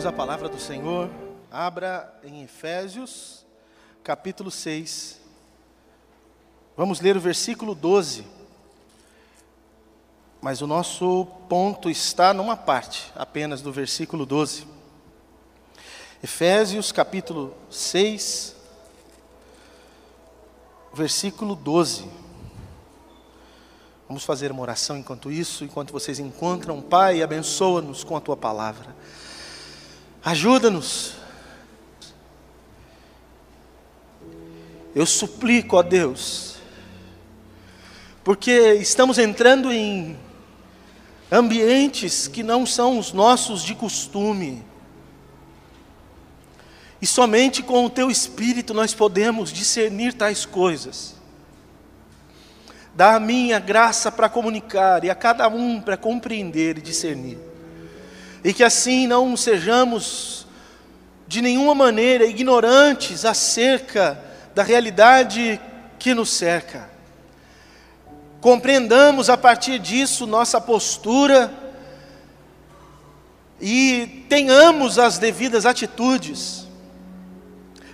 Vamos à palavra do Senhor. Abra em Efésios, capítulo 6. Vamos ler o versículo 12. Mas o nosso ponto está numa parte apenas do versículo 12. Efésios, capítulo 6, versículo 12. Vamos fazer uma oração enquanto isso, enquanto vocês encontram, Pai, abençoa-nos com a tua palavra. Ajuda-nos. Eu suplico a Deus, porque estamos entrando em ambientes que não são os nossos de costume. E somente com o teu espírito nós podemos discernir tais coisas. Dá a mim a graça para comunicar e a cada um para compreender e discernir. E que assim não sejamos de nenhuma maneira ignorantes acerca da realidade que nos cerca. Compreendamos a partir disso nossa postura e tenhamos as devidas atitudes.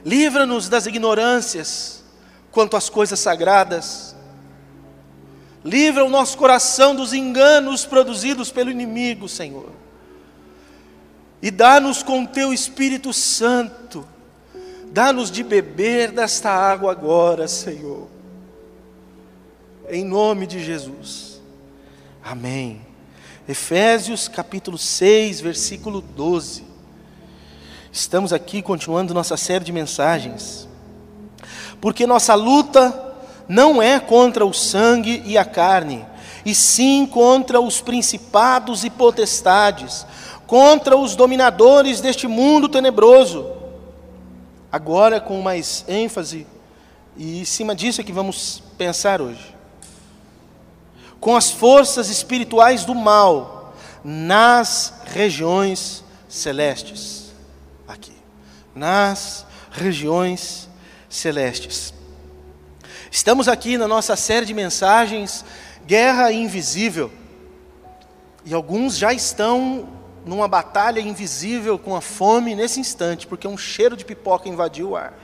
Livra-nos das ignorâncias quanto às coisas sagradas. Livra o nosso coração dos enganos produzidos pelo inimigo, Senhor e dá-nos com teu Espírito Santo, dá-nos de beber desta água agora, Senhor. Em nome de Jesus. Amém. Efésios capítulo 6, versículo 12. Estamos aqui continuando nossa série de mensagens. Porque nossa luta não é contra o sangue e a carne, e sim contra os principados e potestades contra os dominadores deste mundo tenebroso. Agora, com mais ênfase, e em cima disso é que vamos pensar hoje. Com as forças espirituais do mal nas regiões celestes. Aqui. Nas regiões celestes. Estamos aqui na nossa série de mensagens Guerra Invisível. E alguns já estão numa batalha invisível com a fome nesse instante, porque um cheiro de pipoca invadiu o ar.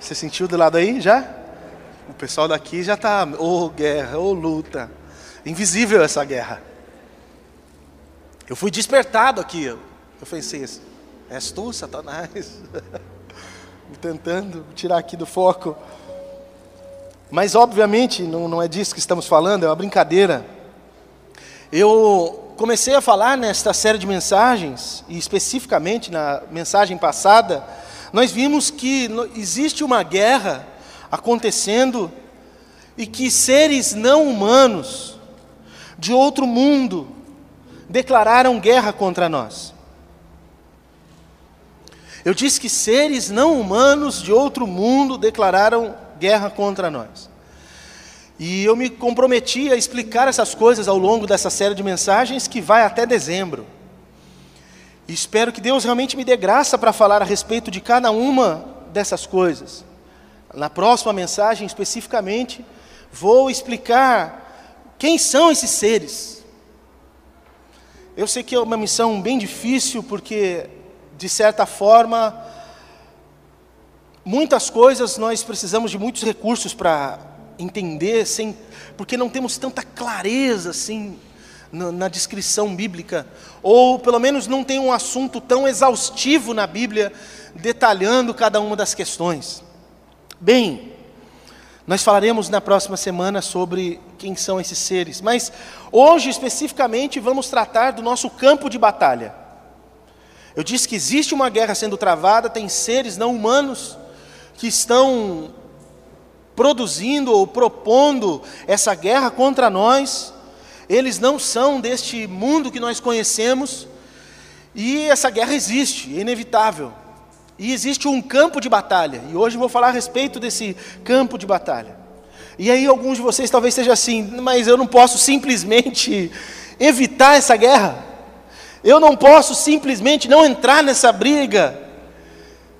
Você sentiu do lado aí já? O pessoal daqui já está, ô oh, guerra, ô oh, luta. Invisível essa guerra. Eu fui despertado aqui. Eu pensei assim, és tu, Satanás? Tentando tirar aqui do foco. Mas, obviamente, não, não é disso que estamos falando, é uma brincadeira. Eu comecei a falar nesta série de mensagens, e especificamente na mensagem passada, nós vimos que existe uma guerra acontecendo e que seres não humanos de outro mundo declararam guerra contra nós. Eu disse que seres não humanos de outro mundo declararam guerra contra nós. E eu me comprometi a explicar essas coisas ao longo dessa série de mensagens que vai até dezembro. E espero que Deus realmente me dê graça para falar a respeito de cada uma dessas coisas. Na próxima mensagem, especificamente, vou explicar quem são esses seres. Eu sei que é uma missão bem difícil, porque, de certa forma, muitas coisas nós precisamos de muitos recursos para entender, sem, porque não temos tanta clareza assim na, na, descrição bíblica, ou pelo menos não tem um assunto tão exaustivo na Bíblia detalhando cada uma das questões. Bem, nós falaremos na próxima semana sobre quem são esses seres, mas hoje especificamente vamos tratar do nosso campo de batalha. Eu disse que existe uma guerra sendo travada, tem seres não humanos que estão produzindo ou propondo essa guerra contra nós, eles não são deste mundo que nós conhecemos, e essa guerra existe, é inevitável. E existe um campo de batalha, e hoje vou falar a respeito desse campo de batalha. E aí alguns de vocês talvez estejam assim, mas eu não posso simplesmente evitar essa guerra. Eu não posso simplesmente não entrar nessa briga.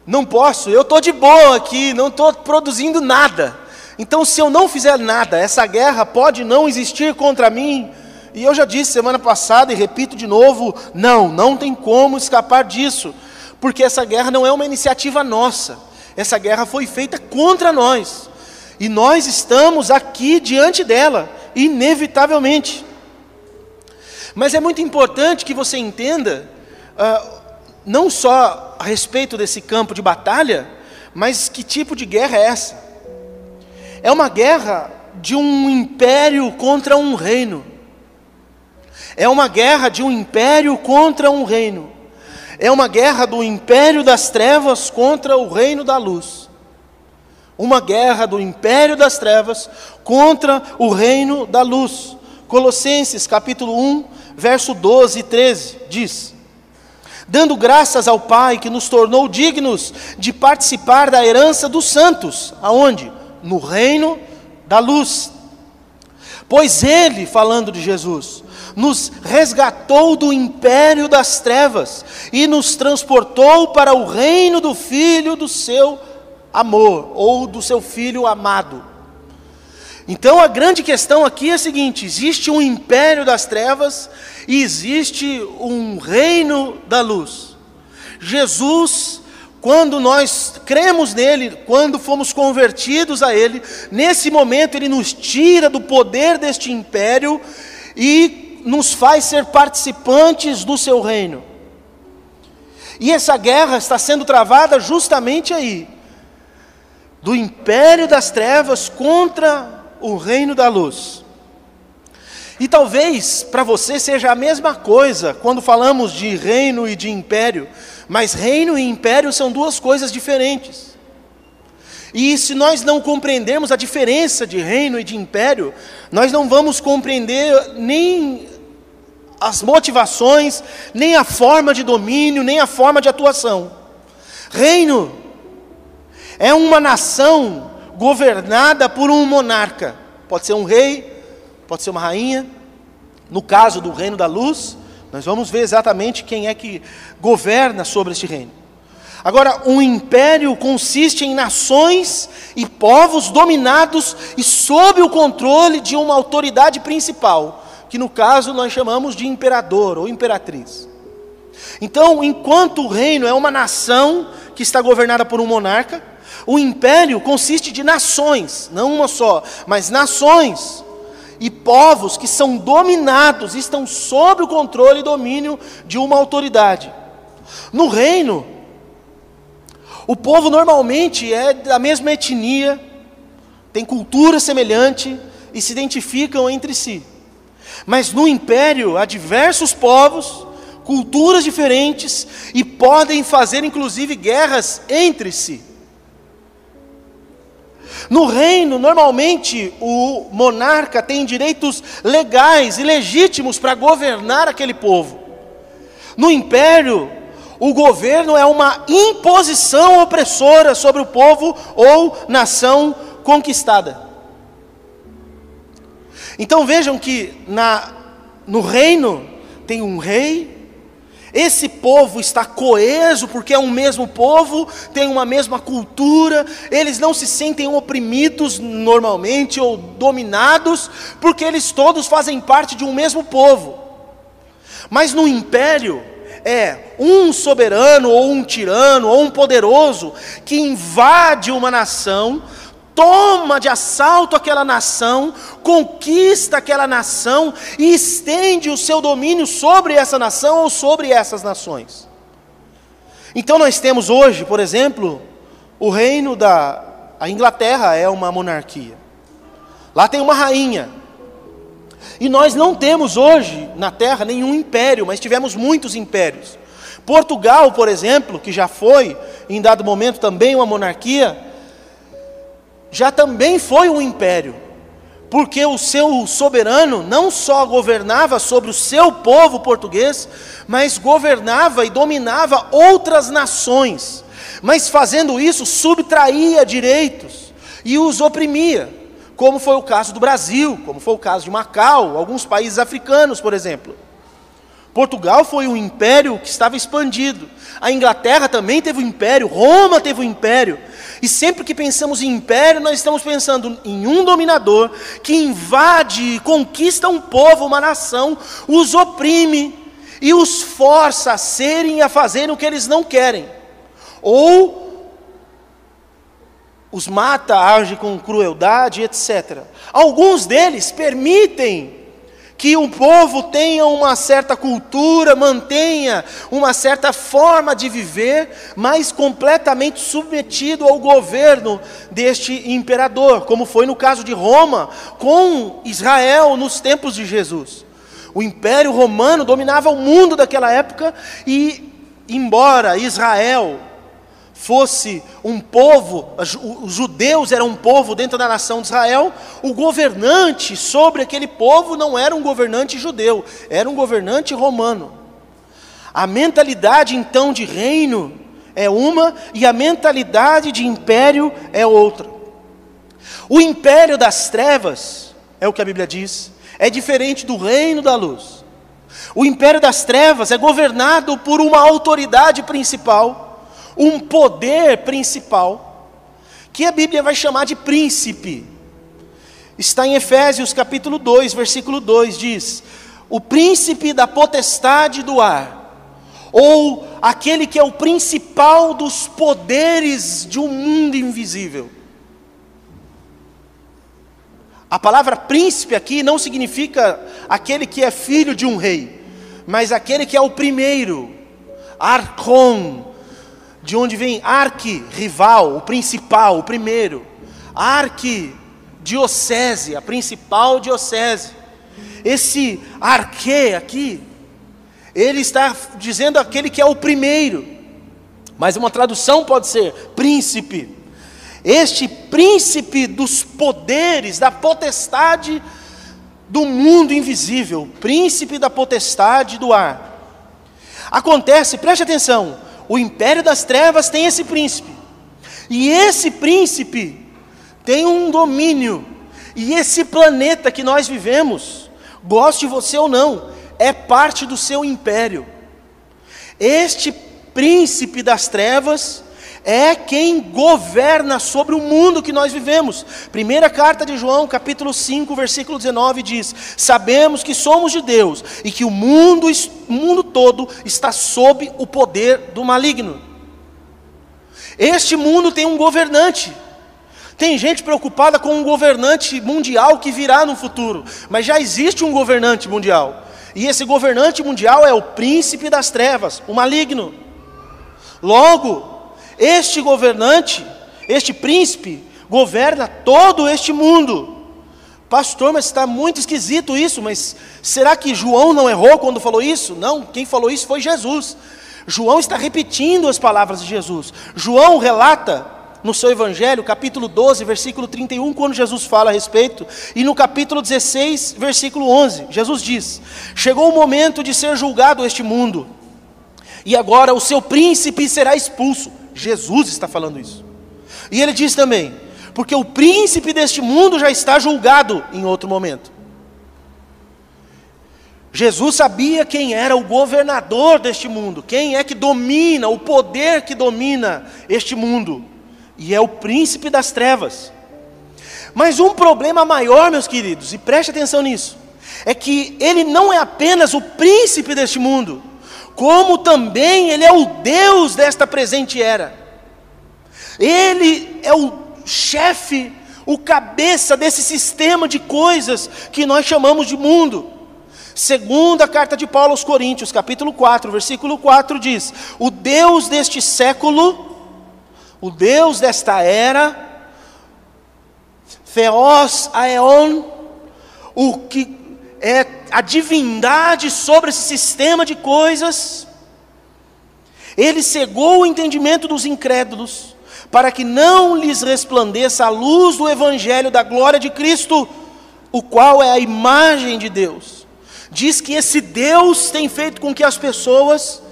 Não posso, eu estou de boa aqui, não estou produzindo nada. Então, se eu não fizer nada, essa guerra pode não existir contra mim, E eu já disse semana passada e repito de novo: não, não tem como escapar disso, porque essa guerra não é uma iniciativa nossa, essa guerra foi feita contra nós, e nós estamos aqui diante dela, inevitavelmente. Mas é muito importante que você entenda, uh, não só a respeito desse campo de batalha, mas que tipo de guerra é essa? É uma guerra de um império contra um reino. É uma guerra de um império contra um reino. É uma guerra do império das trevas contra o reino da luz. Uma guerra do império das trevas contra o reino da luz. Colossenses capítulo 1, verso 12 e 13 diz: Dando graças ao Pai que nos tornou dignos de participar da herança dos santos, aonde? No reino da luz. Pois Ele, falando de Jesus, nos resgatou do império das trevas e nos transportou para o reino do Filho do seu amor, ou do seu Filho amado. Então a grande questão aqui é a seguinte: existe um império das trevas e existe um reino da luz. Jesus, quando nós cremos nele, quando fomos convertidos a ele, nesse momento ele nos tira do poder deste império e nos faz ser participantes do seu reino. E essa guerra está sendo travada justamente aí do império das trevas contra o reino da luz. E talvez para você seja a mesma coisa quando falamos de reino e de império, mas reino e império são duas coisas diferentes. E se nós não compreendermos a diferença de reino e de império, nós não vamos compreender nem as motivações, nem a forma de domínio, nem a forma de atuação. Reino é uma nação governada por um monarca. Pode ser um rei, pode ser uma rainha. No caso do reino da luz, nós vamos ver exatamente quem é que governa sobre este reino. Agora, um império consiste em nações e povos dominados e sob o controle de uma autoridade principal, que no caso nós chamamos de imperador ou imperatriz. Então, enquanto o reino é uma nação que está governada por um monarca, o império consiste de nações, não uma só, mas nações e povos que são dominados, estão sob o controle e domínio de uma autoridade. No reino, o povo normalmente é da mesma etnia, tem cultura semelhante e se identificam entre si. Mas no império há diversos povos, culturas diferentes e podem fazer inclusive guerras entre si. No reino, normalmente, o monarca tem direitos legais e legítimos para governar aquele povo. No império, o governo é uma imposição opressora sobre o povo ou nação conquistada. Então vejam que na, no reino tem um rei, esse povo está coeso porque é um mesmo povo, tem uma mesma cultura, eles não se sentem oprimidos normalmente ou dominados, porque eles todos fazem parte de um mesmo povo. Mas no império, é um soberano ou um tirano ou um poderoso que invade uma nação, toma de assalto aquela nação, conquista aquela nação e estende o seu domínio sobre essa nação ou sobre essas nações. Então nós temos hoje, por exemplo, o reino da a Inglaterra é uma monarquia. Lá tem uma rainha. E nós não temos hoje na terra nenhum império, mas tivemos muitos impérios. Portugal, por exemplo, que já foi em dado momento também uma monarquia, já também foi um império, porque o seu soberano não só governava sobre o seu povo português, mas governava e dominava outras nações, mas fazendo isso subtraía direitos e os oprimia, como foi o caso do Brasil, como foi o caso de Macau, alguns países africanos, por exemplo. Portugal foi um império que estava expandido. A Inglaterra também teve um império, Roma teve um império. E sempre que pensamos em império, nós estamos pensando em um dominador que invade conquista um povo, uma nação, os oprime e os força a serem e a fazerem o que eles não querem. Ou os mata, age com crueldade, etc. Alguns deles permitem que um povo tenha uma certa cultura, mantenha uma certa forma de viver, mas completamente submetido ao governo deste imperador, como foi no caso de Roma com Israel nos tempos de Jesus. O Império Romano dominava o mundo daquela época e, embora Israel fosse um povo, os judeus eram um povo dentro da nação de Israel, o governante sobre aquele povo não era um governante judeu, era um governante romano. A mentalidade então de reino é uma e a mentalidade de império é outra. O império das trevas, é o que a Bíblia diz, é diferente do reino da luz. O império das trevas é governado por uma autoridade principal um poder principal, que a Bíblia vai chamar de príncipe. Está em Efésios capítulo 2, versículo 2, diz: O príncipe da potestade do ar, ou aquele que é o principal dos poderes de um mundo invisível. A palavra príncipe aqui não significa aquele que é filho de um rei, mas aquele que é o primeiro, arcon, de onde vem arque, rival, o principal, o primeiro. Arque, diocese, a principal diocese. Esse arque aqui, ele está dizendo aquele que é o primeiro. Mas uma tradução pode ser príncipe. Este príncipe dos poderes, da potestade do mundo invisível, príncipe da potestade do ar. Acontece, preste atenção, o império das trevas tem esse príncipe. E esse príncipe tem um domínio. E esse planeta que nós vivemos, goste você ou não, é parte do seu império. Este príncipe das trevas é quem governa sobre o mundo que nós vivemos. Primeira carta de João, capítulo 5, versículo 19 diz: Sabemos que somos de Deus e que o mundo, o mundo todo está sob o poder do maligno. Este mundo tem um governante. Tem gente preocupada com um governante mundial que virá no futuro, mas já existe um governante mundial. E esse governante mundial é o príncipe das trevas, o maligno. Logo, este governante, este príncipe, governa todo este mundo. Pastor, mas está muito esquisito isso, mas será que João não errou quando falou isso? Não, quem falou isso foi Jesus. João está repetindo as palavras de Jesus. João relata no seu evangelho, capítulo 12, versículo 31, quando Jesus fala a respeito, e no capítulo 16, versículo 11, Jesus diz: Chegou o momento de ser julgado este mundo, e agora o seu príncipe será expulso. Jesus está falando isso. E ele diz também: porque o príncipe deste mundo já está julgado em outro momento. Jesus sabia quem era o governador deste mundo, quem é que domina, o poder que domina este mundo, e é o príncipe das trevas. Mas um problema maior, meus queridos, e preste atenção nisso, é que ele não é apenas o príncipe deste mundo, como também Ele é o Deus desta presente era. Ele é o chefe, o cabeça desse sistema de coisas que nós chamamos de mundo. Segunda carta de Paulo aos Coríntios, capítulo 4, versículo 4 diz: O Deus deste século, o Deus desta era, Theos Aeon, o que é a divindade sobre esse sistema de coisas, ele cegou o entendimento dos incrédulos, para que não lhes resplandeça a luz do Evangelho da glória de Cristo, o qual é a imagem de Deus. Diz que esse Deus tem feito com que as pessoas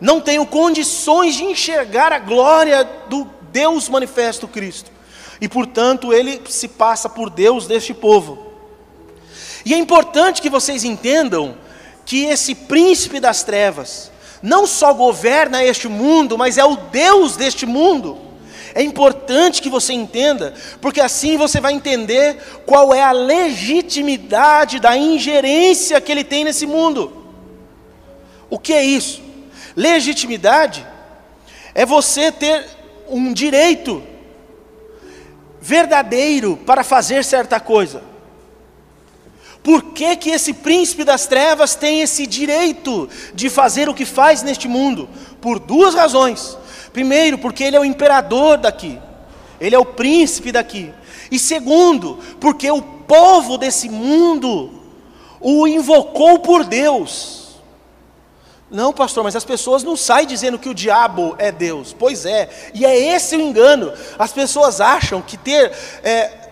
não tenham condições de enxergar a glória do Deus manifesto Cristo. E portanto ele se passa por Deus deste povo. E é importante que vocês entendam que esse príncipe das trevas não só governa este mundo, mas é o Deus deste mundo. É importante que você entenda, porque assim você vai entender qual é a legitimidade da ingerência que ele tem nesse mundo. O que é isso? Legitimidade é você ter um direito verdadeiro para fazer certa coisa. Por que, que esse príncipe das trevas tem esse direito de fazer o que faz neste mundo? Por duas razões. Primeiro, porque ele é o imperador daqui, ele é o príncipe daqui. E segundo, porque o povo desse mundo o invocou por Deus. Não, pastor, mas as pessoas não saem dizendo que o diabo é Deus. Pois é, e é esse o engano. As pessoas acham que ter é,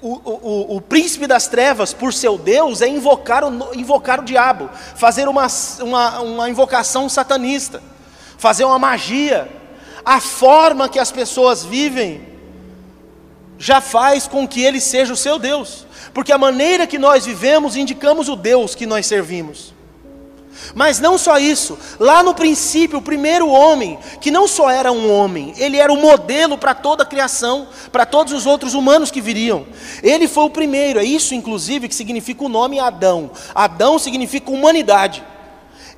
o, o, o, príncipe das trevas, por seu Deus, é invocar o, invocar o diabo, fazer uma, uma, uma invocação satanista, fazer uma magia. A forma que as pessoas vivem já faz com que ele seja o seu Deus, porque a maneira que nós vivemos indicamos o Deus que nós servimos. Mas não só isso, lá no princípio, o primeiro homem, que não só era um homem, ele era o modelo para toda a criação, para todos os outros humanos que viriam. Ele foi o primeiro, é isso inclusive que significa o nome Adão. Adão significa humanidade.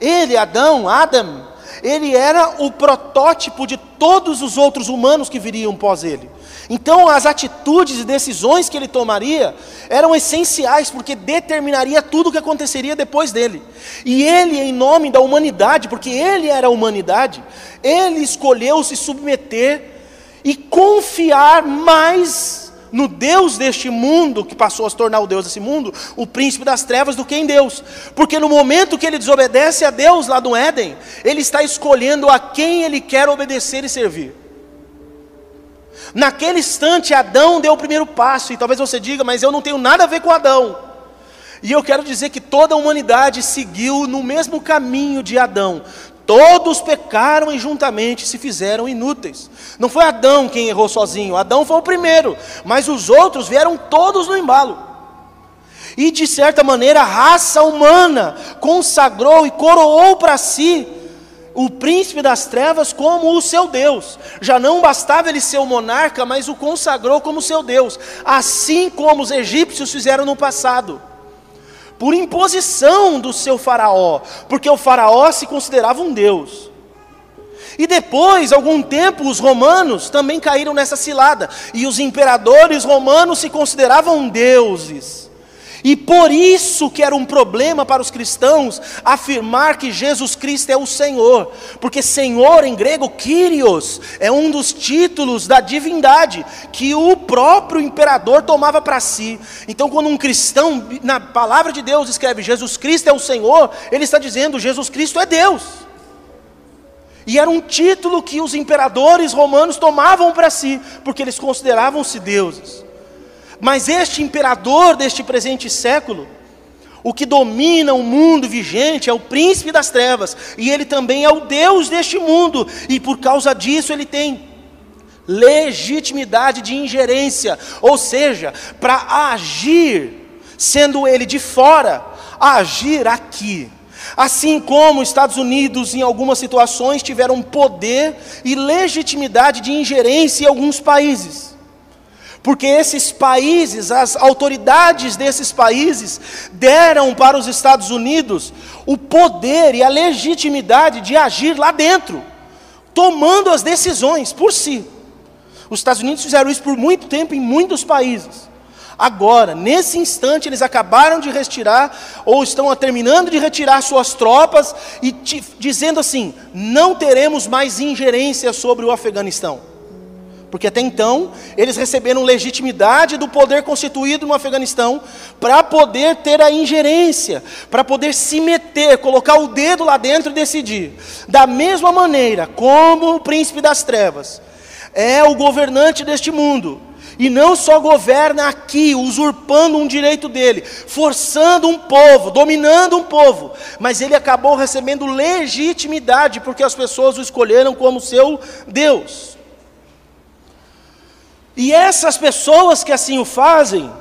Ele, Adão, Adam, ele era o protótipo de todos os outros humanos que viriam pós ele. Então, as atitudes e decisões que ele tomaria eram essenciais, porque determinaria tudo o que aconteceria depois dele. E ele, em nome da humanidade, porque ele era a humanidade, ele escolheu se submeter e confiar mais no Deus deste mundo, que passou a se tornar o Deus desse mundo, o príncipe das trevas, do que em Deus. Porque no momento que ele desobedece a Deus lá no Éden, ele está escolhendo a quem ele quer obedecer e servir. Naquele instante, Adão deu o primeiro passo, e talvez você diga, mas eu não tenho nada a ver com Adão. E eu quero dizer que toda a humanidade seguiu no mesmo caminho de Adão. Todos pecaram e juntamente se fizeram inúteis. Não foi Adão quem errou sozinho, Adão foi o primeiro, mas os outros vieram todos no embalo. E de certa maneira a raça humana consagrou e coroou para si o príncipe das trevas como o seu Deus. Já não bastava ele ser o monarca, mas o consagrou como seu Deus, assim como os egípcios fizeram no passado. Por imposição do seu faraó, porque o faraó se considerava um deus. E depois, algum tempo, os romanos também caíram nessa cilada, e os imperadores romanos se consideravam deuses. E por isso que era um problema para os cristãos afirmar que Jesus Cristo é o Senhor, porque Senhor em grego, Kyrios, é um dos títulos da divindade que o próprio imperador tomava para si. Então, quando um cristão, na palavra de Deus, escreve Jesus Cristo é o Senhor, ele está dizendo Jesus Cristo é Deus. E era um título que os imperadores romanos tomavam para si, porque eles consideravam-se deuses. Mas este imperador deste presente século, o que domina o mundo vigente é o príncipe das trevas, e ele também é o Deus deste mundo, e por causa disso ele tem legitimidade de ingerência, ou seja, para agir, sendo ele de fora, agir aqui. Assim como os Estados Unidos, em algumas situações, tiveram poder e legitimidade de ingerência em alguns países. Porque esses países, as autoridades desses países, deram para os Estados Unidos o poder e a legitimidade de agir lá dentro, tomando as decisões por si. Os Estados Unidos fizeram isso por muito tempo em muitos países. Agora, nesse instante, eles acabaram de retirar, ou estão terminando de retirar suas tropas, e dizendo assim: não teremos mais ingerência sobre o Afeganistão. Porque até então, eles receberam legitimidade do poder constituído no Afeganistão para poder ter a ingerência, para poder se meter, colocar o dedo lá dentro e decidir. Da mesma maneira como o príncipe das trevas é o governante deste mundo, e não só governa aqui, usurpando um direito dele, forçando um povo, dominando um povo, mas ele acabou recebendo legitimidade porque as pessoas o escolheram como seu Deus. E essas pessoas que assim o fazem,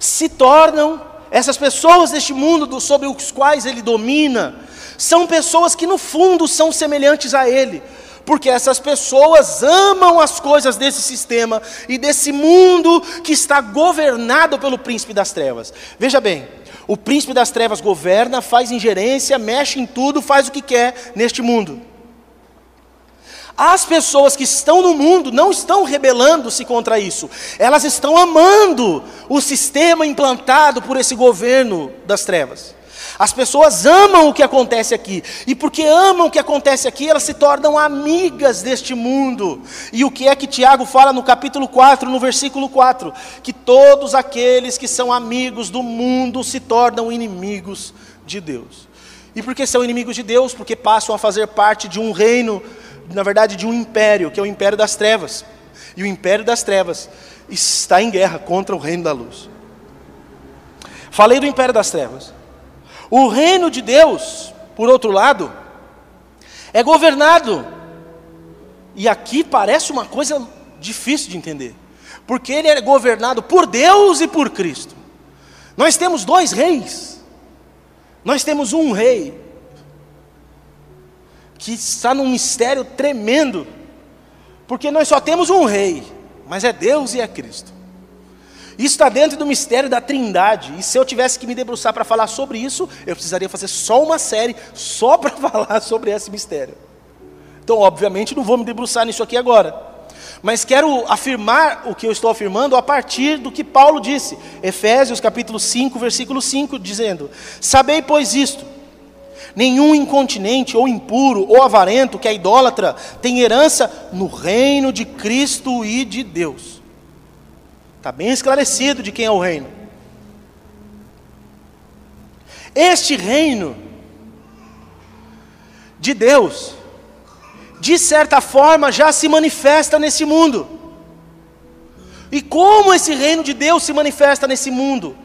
se tornam, essas pessoas deste mundo sobre os quais ele domina, são pessoas que no fundo são semelhantes a ele, Porque essas pessoas amam as coisas desse sistema e desse mundo que está governado pelo príncipe das trevas. Veja bem, o príncipe das trevas governa, faz ingerência, mexe em tudo, faz o que quer neste mundo. As pessoas que estão no mundo não estão rebelando-se contra isso, elas estão amando o sistema implantado por esse governo das trevas. As pessoas amam o que acontece aqui, e porque amam o que acontece aqui, elas se tornam amigas deste mundo. E o que é que Tiago fala no capítulo 4, no versículo 4? Que todos aqueles que são amigos do mundo se tornam inimigos de Deus. E por que são inimigos de Deus? Porque passam a fazer parte de um reino na verdade, de um império, que é o império das trevas. E o império das trevas está em guerra contra o reino da luz. Falei do império das trevas. O reino de Deus, por outro lado, é governado. E aqui parece uma coisa difícil de entender. Porque ele é governado por Deus e por Cristo. Nós temos dois reis. Nós temos um rei que está num mistério tremendo, porque nós só temos um rei, mas é Deus e é Cristo. Isso está dentro do mistério da Trindade. E se eu tivesse que me debruçar para falar sobre isso, eu precisaria fazer só uma série só para falar sobre esse mistério. Então, obviamente, não vou me debruçar nisso aqui agora. Mas quero afirmar o que eu estou afirmando a partir do que Paulo disse, Efésios capítulo 5, versículo 5, dizendo: Sabei, pois, isto, Nenhum incontinente ou impuro ou avarento que é idólatra tem herança no reino de Cristo e de Deus. Está bem esclarecido de quem é o reino. Este reino de Deus, de certa forma, já se manifesta nesse mundo. E como esse reino de Deus se manifesta nesse mundo?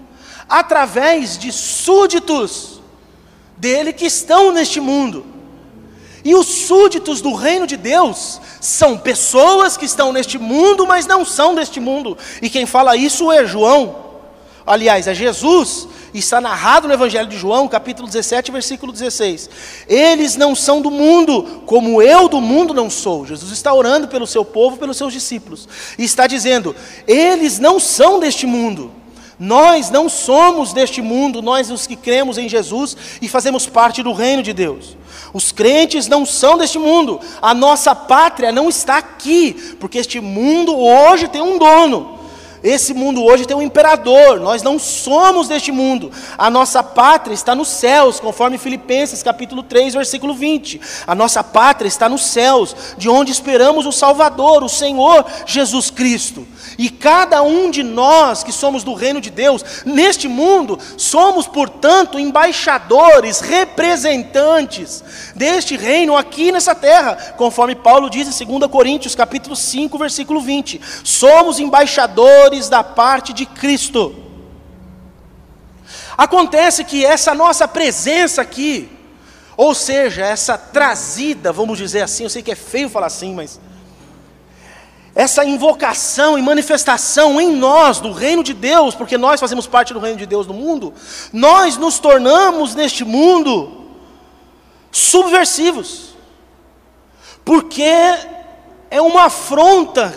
Através de súditos dele que estão neste mundo. E os súditos do reino de Deus são pessoas que estão neste mundo, mas não são deste mundo. E quem fala isso é João. Aliás, é Jesus, está narrado no Evangelho de João, capítulo 17, versículo 16. Eles não são do mundo, como eu do mundo não sou. Jesus está orando pelo seu povo, pelos seus discípulos. E está dizendo: eles não são deste mundo, nós não somos deste mundo, nós os que cremos em Jesus e fazemos parte do reino de Deus. Os crentes não são deste mundo, a nossa pátria não está aqui, porque este mundo hoje tem um dono. Esse mundo hoje tem um imperador, nós não somos deste mundo. A nossa pátria está nos céus, conforme Filipenses capítulo 3, versículo 20. A nossa pátria está nos céus, de onde esperamos o Salvador, o Senhor Jesus Cristo. E cada um de nós que somos do reino de Deus, neste mundo, somos, portanto, embaixadores, representantes deste reino aqui nessa terra, conforme Paulo diz em 2 Coríntios, capítulo 5, versículo 20. Somos embaixadores da parte de Cristo. Acontece que essa nossa presença aqui, ou seja, essa trazida, vamos dizer assim, eu sei que é feio falar assim, mas essa invocação e manifestação em nós do reino de Deus, porque nós fazemos parte do reino de Deus no mundo, nós nos tornamos neste mundo subversivos, porque é uma afronta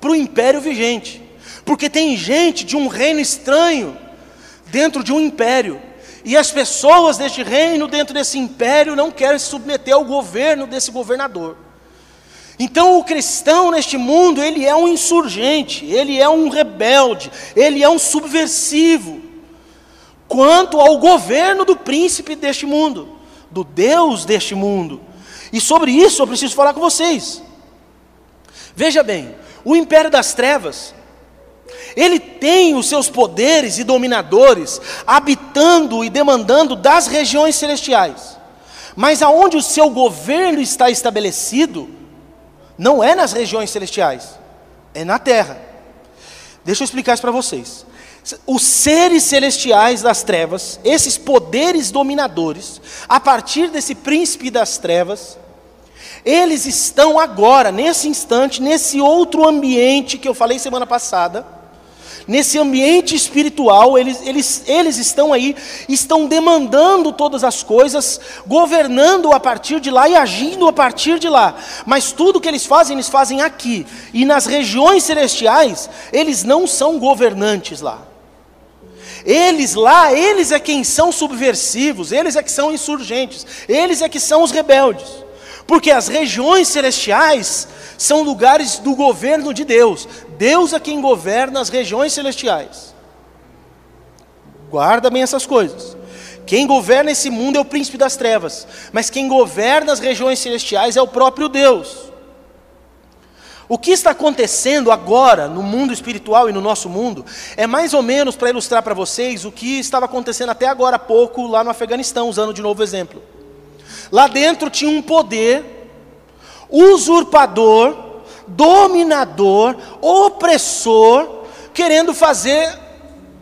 para o império vigente, porque tem gente de um reino estranho dentro de um império. E as pessoas deste reino, dentro desse império, não querem se submeter ao governo desse governador. Então o cristão neste mundo, ele é um insurgente, ele é um rebelde, ele é um subversivo quanto ao governo do príncipe deste mundo, do Deus deste mundo. E sobre isso eu preciso falar com vocês. Veja bem, o império das trevas, ele tem os seus poderes e dominadores habitando e demandando das regiões celestiais. Mas aonde o seu governo está estabelecido, não é nas regiões celestiais, é na terra. Deixa eu explicar isso para vocês. Os seres celestiais das trevas, esses poderes dominadores, a partir desse príncipe das trevas, eles estão agora, nesse instante, nesse outro ambiente que eu falei semana passada, nesse ambiente espiritual, eles, eles, eles estão aí, estão demandando todas as coisas, governando a partir de lá e agindo a partir de lá. Mas tudo que eles fazem, eles fazem aqui. E nas regiões celestiais, eles não são governantes lá. Eles lá, eles é quem são subversivos, eles é que são insurgentes, eles é que são os rebeldes. Porque as regiões celestiais são lugares do governo de Deus. Deus é quem governa as regiões celestiais. Guarda bem essas coisas. Quem governa esse mundo é o príncipe das trevas, mas quem governa as regiões celestiais é o próprio Deus. O que está acontecendo agora no mundo espiritual e no nosso mundo é mais ou menos para ilustrar para vocês o que estava acontecendo até agora há pouco lá no Afeganistão, usando de novo exemplo. Lá dentro tinha um poder usurpador, dominador, opressor, querendo fazer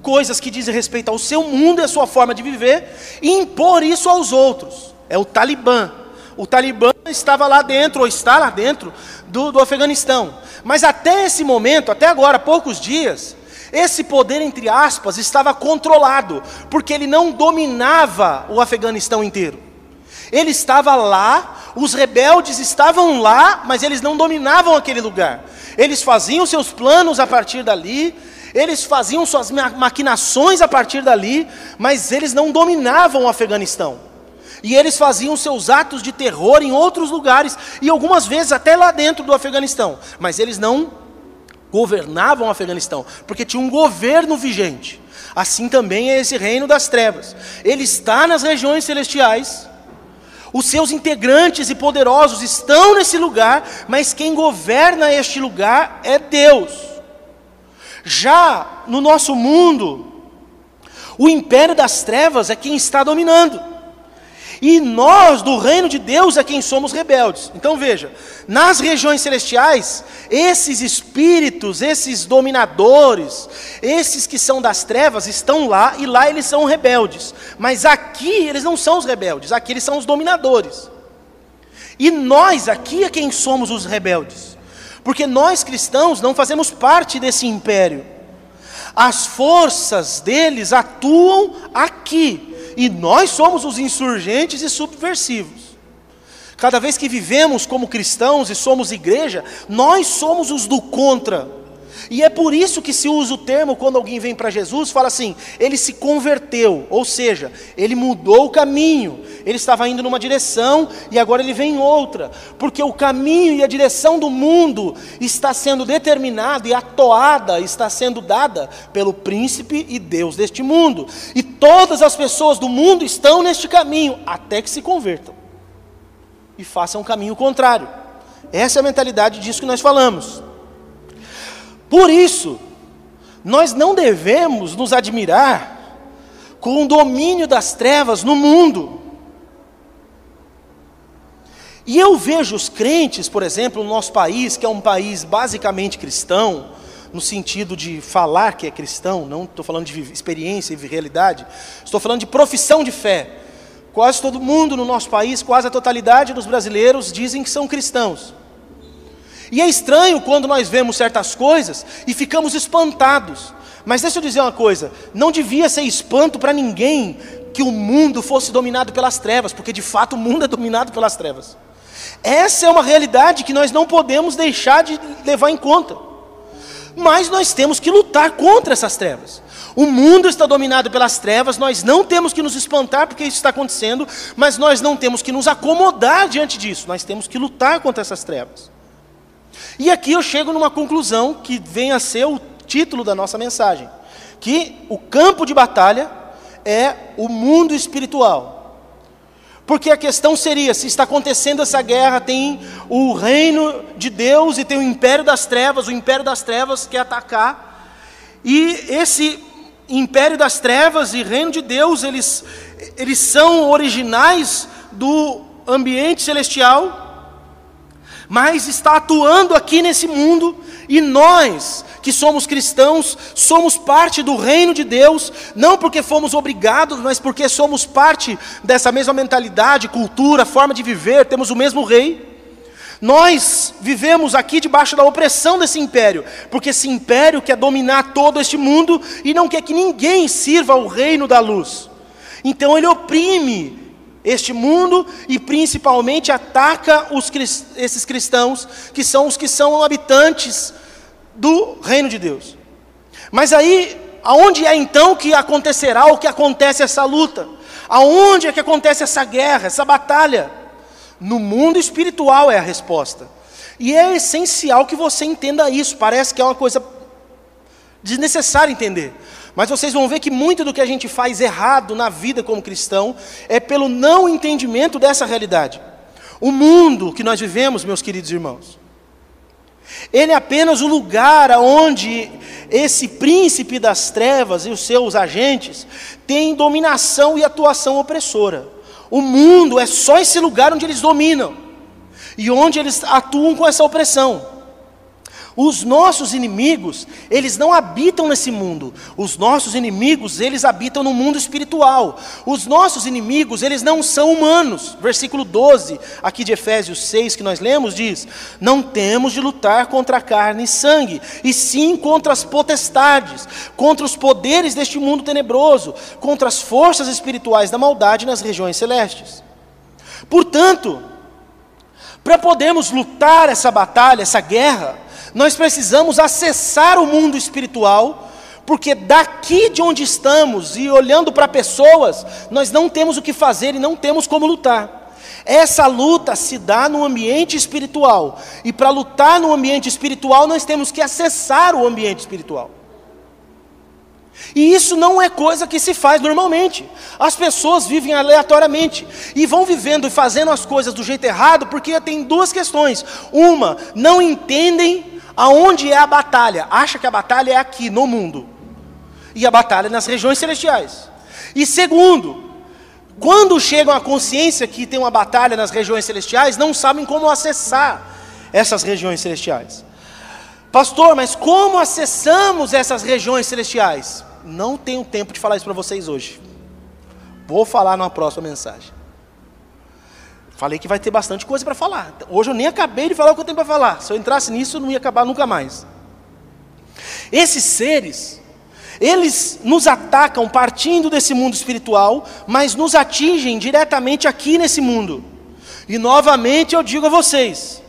coisas que dizem respeito ao seu mundo e à sua forma de viver e impor isso aos outros. É o Talibã. O Talibã estava lá dentro, ou está lá dentro, do, do Afeganistão. Mas até esse momento, até agora, poucos dias, esse poder, entre aspas, estava controlado, porque ele não dominava o Afeganistão inteiro. Ele estava lá, os rebeldes estavam lá, mas eles não dominavam aquele lugar. Eles faziam seus planos a partir dali, eles faziam suas maquinações a partir dali, mas eles não dominavam o Afeganistão. E eles faziam seus atos de terror em outros lugares, e algumas vezes até lá dentro do Afeganistão, mas eles não governavam o Afeganistão, porque tinha um governo vigente. Assim também é esse reino das trevas. Ele está nas regiões celestiais, os seus integrantes e poderosos estão nesse lugar, mas quem governa este lugar é Deus. Já no nosso mundo, o império das trevas é quem está dominando. E nós, do reino de Deus, é quem somos rebeldes. Então veja, nas regiões celestiais, esses espíritos, esses dominadores, esses que são das trevas, estão lá e lá eles são rebeldes. Mas aqui eles não são os rebeldes, aqui eles são os dominadores. E nós aqui é quem somos os rebeldes. Porque nós cristãos não fazemos parte desse império. As forças deles atuam aqui, e nós somos os insurgentes e subversivos. Cada vez que vivemos como cristãos e somos igreja, nós somos os do contra. E é por isso que se usa o termo quando alguém vem para Jesus, fala assim: ele se converteu, ou seja, ele mudou o caminho. Ele estava indo numa direção e agora ele vem em outra, porque o caminho e a direção do mundo está sendo determinada e a toada está sendo dada pelo príncipe e Deus deste mundo. E todas as pessoas do mundo estão neste caminho até que se convertam e façam um caminho contrário. Essa é a mentalidade disso que nós falamos. Por isso, nós não devemos nos admirar com o domínio das trevas no mundo. E eu vejo os crentes, por exemplo, no nosso país, que é um país basicamente cristão, no sentido de falar que é cristão, não estou falando de experiência e realidade, estou falando de profissão de fé. Quase todo mundo no nosso país, quase a totalidade dos brasileiros dizem que são cristãos. E é estranho quando nós vemos certas coisas e ficamos espantados. Mas deixa eu dizer uma coisa: não devia ser espanto para ninguém que o mundo fosse dominado pelas trevas, porque de fato o mundo é dominado pelas trevas. Essa é uma realidade que nós não podemos deixar de levar em conta. Mas nós temos que lutar contra essas trevas. O mundo está dominado pelas trevas, nós não temos que nos espantar porque isso está acontecendo, mas nós não temos que nos acomodar diante disso, nós temos que lutar contra essas trevas. E aqui eu chego numa conclusão que vem a ser o título da nossa mensagem: que o campo de batalha é o mundo espiritual. Porque a questão seria: se está acontecendo essa guerra, tem o reino de Deus e tem o império das trevas, o império das trevas quer atacar, e esse império das trevas e reino de Deus, eles, eles são originais do ambiente celestial, mas está atuando aqui nesse mundo, e nós, que somos cristãos, somos parte do reino de Deus, não porque fomos obrigados, mas porque somos parte dessa mesma mentalidade, cultura, forma de viver, temos o mesmo rei. Nós vivemos aqui debaixo da opressão desse império, porque esse império quer dominar todo este mundo e não quer que ninguém sirva ao reino da luz. Então ele oprime este mundo e principalmente ataca os, esses cristãos, que são os que são habitantes do reino de Deus. Mas aí, aonde é então que acontecerá o que acontece essa luta? Aonde é que acontece essa guerra, essa batalha? No mundo espiritual é a resposta. E é essencial que você entenda isso. Parece que é uma coisa desnecessária entender. Mas vocês vão ver que muito do que a gente faz errado na vida como cristão é pelo não entendimento dessa realidade. O mundo que nós vivemos, meus queridos irmãos, ele é apenas o lugar onde esse príncipe das trevas e os seus agentes têm dominação e atuação opressora. O mundo é só esse lugar onde eles dominam e onde eles atuam com essa opressão. Os nossos inimigos, eles não habitam nesse mundo. Os nossos inimigos, eles habitam no mundo espiritual. Os nossos inimigos, eles não são humanos. Versículo 12, aqui de Efésios 6, que nós lemos, diz: Não temos de lutar contra a carne e sangue, e sim contra as potestades, contra os poderes deste mundo tenebroso, contra as forças espirituais da maldade nas regiões celestes. Portanto, para podermos lutar essa batalha, essa guerra, nós precisamos acessar o mundo espiritual, porque daqui de onde estamos e olhando para pessoas, nós não temos o que fazer e não temos como lutar. Essa luta se dá no ambiente espiritual, e para lutar no ambiente espiritual, nós temos que acessar o ambiente espiritual. E isso não é coisa que se faz normalmente. As pessoas vivem aleatoriamente e vão vivendo e fazendo as coisas do jeito errado porque tem duas questões. Uma, não entendem Aonde é a batalha? Acha que a batalha é aqui, no mundo. E a batalha é nas regiões celestiais. E segundo, quando chegam à consciência que tem uma batalha nas regiões celestiais, não sabem como acessar essas regiões celestiais. Pastor, mas como acessamos essas regiões celestiais? Não tenho tempo de falar isso para vocês hoje. Vou falar numa próxima mensagem. Falei que vai ter bastante coisa para falar. Hoje eu nem acabei de falar o que eu tenho para falar. Se eu entrasse nisso, não ia acabar nunca mais. Esses seres, eles nos atacam partindo desse mundo espiritual, mas nos atingem diretamente aqui nesse mundo. E novamente eu digo a vocês: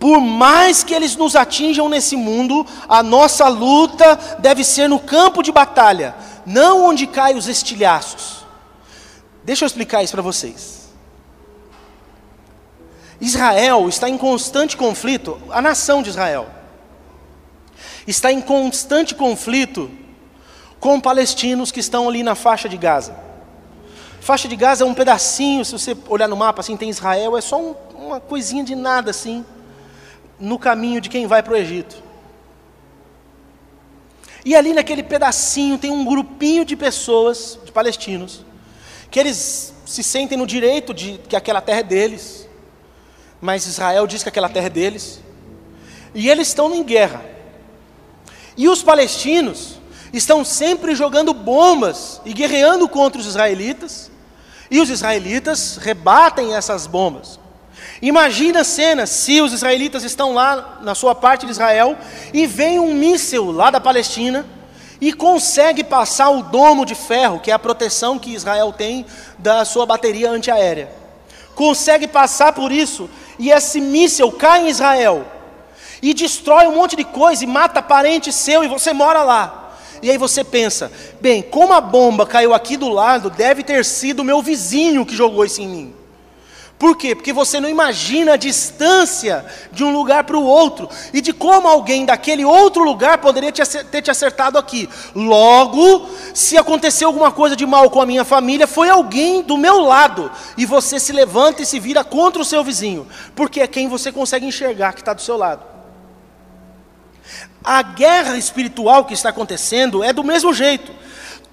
por mais que eles nos atinjam nesse mundo, a nossa luta deve ser no campo de batalha, não onde caem os estilhaços. Deixa eu explicar isso para vocês. Israel está em constante conflito, a nação de Israel está em constante conflito com palestinos que estão ali na faixa de Gaza. Faixa de Gaza é um pedacinho, se você olhar no mapa assim, tem Israel, é só um, uma coisinha de nada assim, no caminho de quem vai para o Egito. E ali naquele pedacinho tem um grupinho de pessoas, de palestinos, que eles se sentem no direito de que aquela terra é deles mas Israel diz que aquela terra é deles. E eles estão em guerra. E os palestinos estão sempre jogando bombas e guerreando contra os israelitas. E os israelitas rebatem essas bombas. Imagina a cena se os israelitas estão lá na sua parte de Israel e vem um míssil lá da Palestina e consegue passar o domo de ferro, que é a proteção que Israel tem da sua bateria antiaérea. Consegue passar por isso e esse míssil cai em Israel e destrói um monte de coisa e mata parente seu e você mora lá. E aí você pensa, bem, como a bomba caiu aqui do lado, deve ter sido o meu vizinho que jogou isso em mim. Por quê? Porque você não imagina a distância de um lugar para o outro e de como alguém daquele outro lugar poderia ter te acertado aqui. Logo, se aconteceu alguma coisa de mal com a minha família, foi alguém do meu lado e você se levanta e se vira contra o seu vizinho, porque é quem você consegue enxergar que está do seu lado. A guerra espiritual que está acontecendo é do mesmo jeito.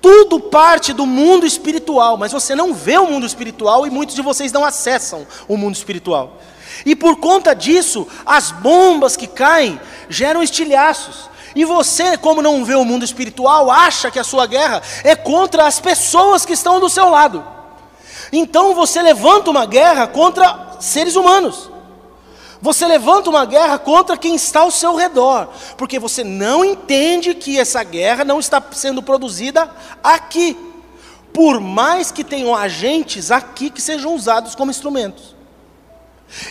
Tudo parte do mundo espiritual, mas você não vê o mundo espiritual e muitos de vocês não acessam o mundo espiritual. E por conta disso, as bombas que caem geram estilhaços. E você, como não vê o mundo espiritual, acha que a sua guerra é contra as pessoas que estão do seu lado. Então você levanta uma guerra contra seres humanos. Você levanta uma guerra contra quem está ao seu redor, porque você não entende que essa guerra não está sendo produzida aqui, por mais que tenham agentes aqui que sejam usados como instrumentos.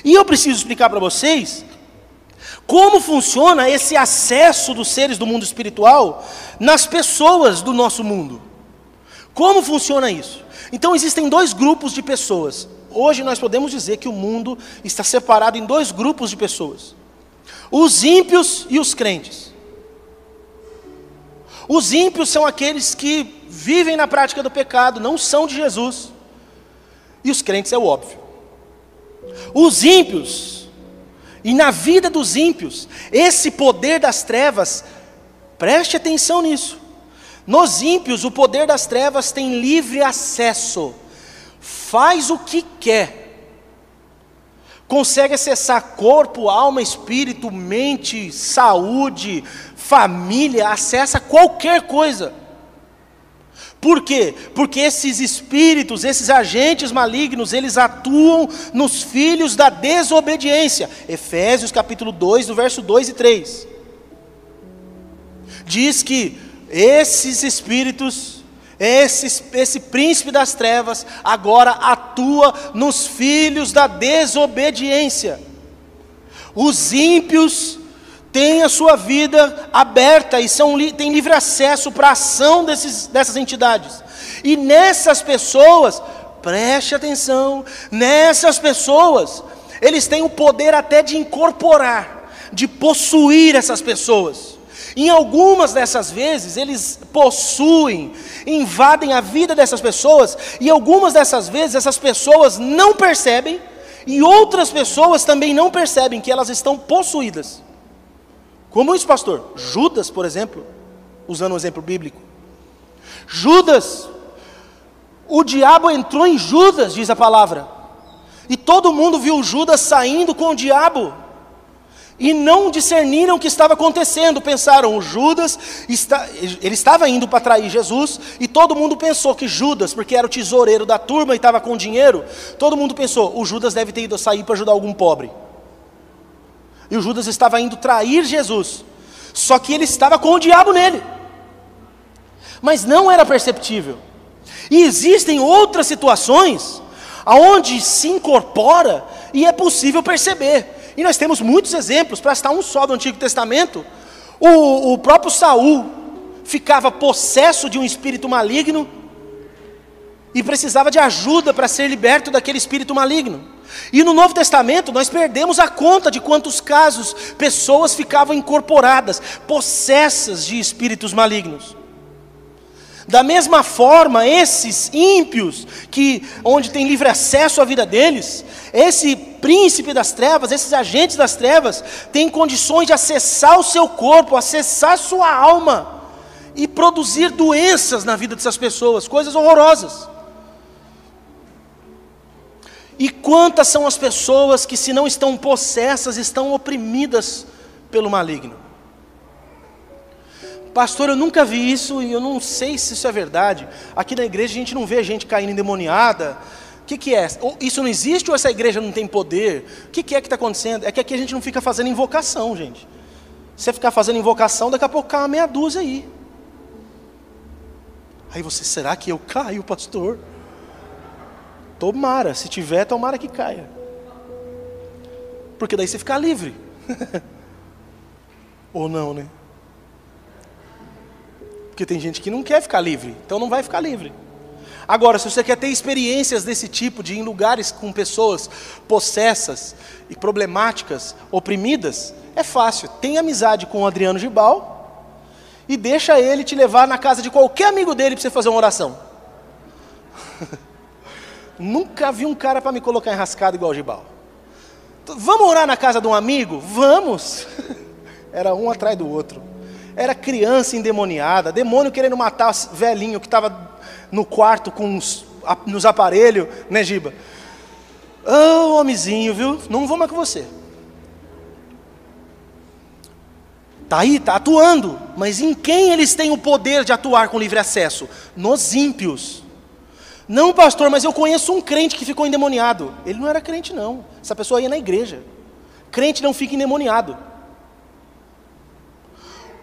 E eu preciso explicar para vocês como funciona esse acesso dos seres do mundo espiritual nas pessoas do nosso mundo. Como funciona isso? Então existem dois grupos de pessoas. Hoje nós podemos dizer que o mundo está separado em dois grupos de pessoas: os ímpios e os crentes. Os ímpios são aqueles que vivem na prática do pecado, não são de Jesus. E os crentes é o óbvio. Os ímpios, e na vida dos ímpios, esse poder das trevas, preste atenção nisso. Nos ímpios, o poder das trevas tem livre acesso, faz o que quer, consegue acessar corpo, alma, espírito, mente, saúde, família, acessa qualquer coisa. Por quê? Porque esses espíritos, esses agentes malignos, eles atuam nos filhos da desobediência. Efésios capítulo 2, do verso 2 e 3. Diz que esses espíritos, esse, esse príncipe das trevas, agora atua nos filhos da desobediência. Os ímpios têm a sua vida aberta e são, têm livre acesso para a ação desses, dessas entidades. E nessas pessoas, preste atenção, nessas pessoas, eles têm o poder até de incorporar, de possuir essas pessoas. Em algumas dessas vezes, eles possuem, invadem a vida dessas pessoas, e algumas dessas vezes, essas pessoas não percebem, e outras pessoas também não percebem que elas estão possuídas. Como isso, pastor? Judas, por exemplo, usando um exemplo bíblico. Judas, o diabo entrou em Judas, diz a palavra. E todo mundo viu Judas saindo com o diabo. E não discerniram o que estava acontecendo. Pensaram, o Judas, está, ele estava indo para trair Jesus. E todo mundo pensou que Judas, porque era o tesoureiro da turma e estava com dinheiro. Todo mundo pensou, o Judas deve ter ido sair para ajudar algum pobre. E o Judas estava indo trair Jesus. Só que ele estava com o diabo nele. Mas não era perceptível. E existem outras situações aonde se incorpora e é possível perceber. E nós temos muitos exemplos, para estar um só do Antigo Testamento. O, o próprio Saul ficava possesso de um espírito maligno e precisava de ajuda para ser liberto daquele espírito maligno. E no Novo Testamento nós perdemos a conta de quantos casos pessoas ficavam incorporadas, possessas de espíritos malignos. Da mesma forma, esses ímpios, que onde tem livre acesso à vida deles, esse príncipe das trevas, esses agentes das trevas, têm condições de acessar o seu corpo, acessar a sua alma e produzir doenças na vida dessas pessoas, coisas horrorosas. E quantas são as pessoas que, se não estão possessas, estão oprimidas pelo maligno? Pastor, eu nunca vi isso e eu não sei se isso é verdade. Aqui na igreja a gente não vê gente caindo endemoniada. O que, que é? Isso não existe ou essa igreja não tem poder? O que, que é que está acontecendo? É que aqui a gente não fica fazendo invocação, gente. Se você ficar fazendo invocação, daqui a pouco cai uma meia dúzia aí. Aí você, será que eu caio, pastor? Tomara, se tiver, tomara que caia. Porque daí você fica livre. Ou não, né? Porque tem gente que não quer ficar livre, então não vai ficar livre. Agora, se você quer ter experiências desse tipo, de ir em lugares com pessoas possessas e problemáticas, oprimidas, é fácil. Tem amizade com o Adriano Gibal e deixa ele te levar na casa de qualquer amigo dele para você fazer uma oração. Nunca vi um cara para me colocar enrascado igual o Gibal. Vamos orar na casa de um amigo? Vamos! Era um atrás do outro. Era criança endemoniada, demônio querendo matar velhinho que estava no quarto com os, nos aparelhos, né, Giba? Ô, oh, homenzinho, viu? Não vou mais com você. Está aí, está atuando. Mas em quem eles têm o poder de atuar com livre acesso? Nos ímpios. Não, pastor, mas eu conheço um crente que ficou endemoniado. Ele não era crente, não. Essa pessoa ia na igreja. crente não fica endemoniado.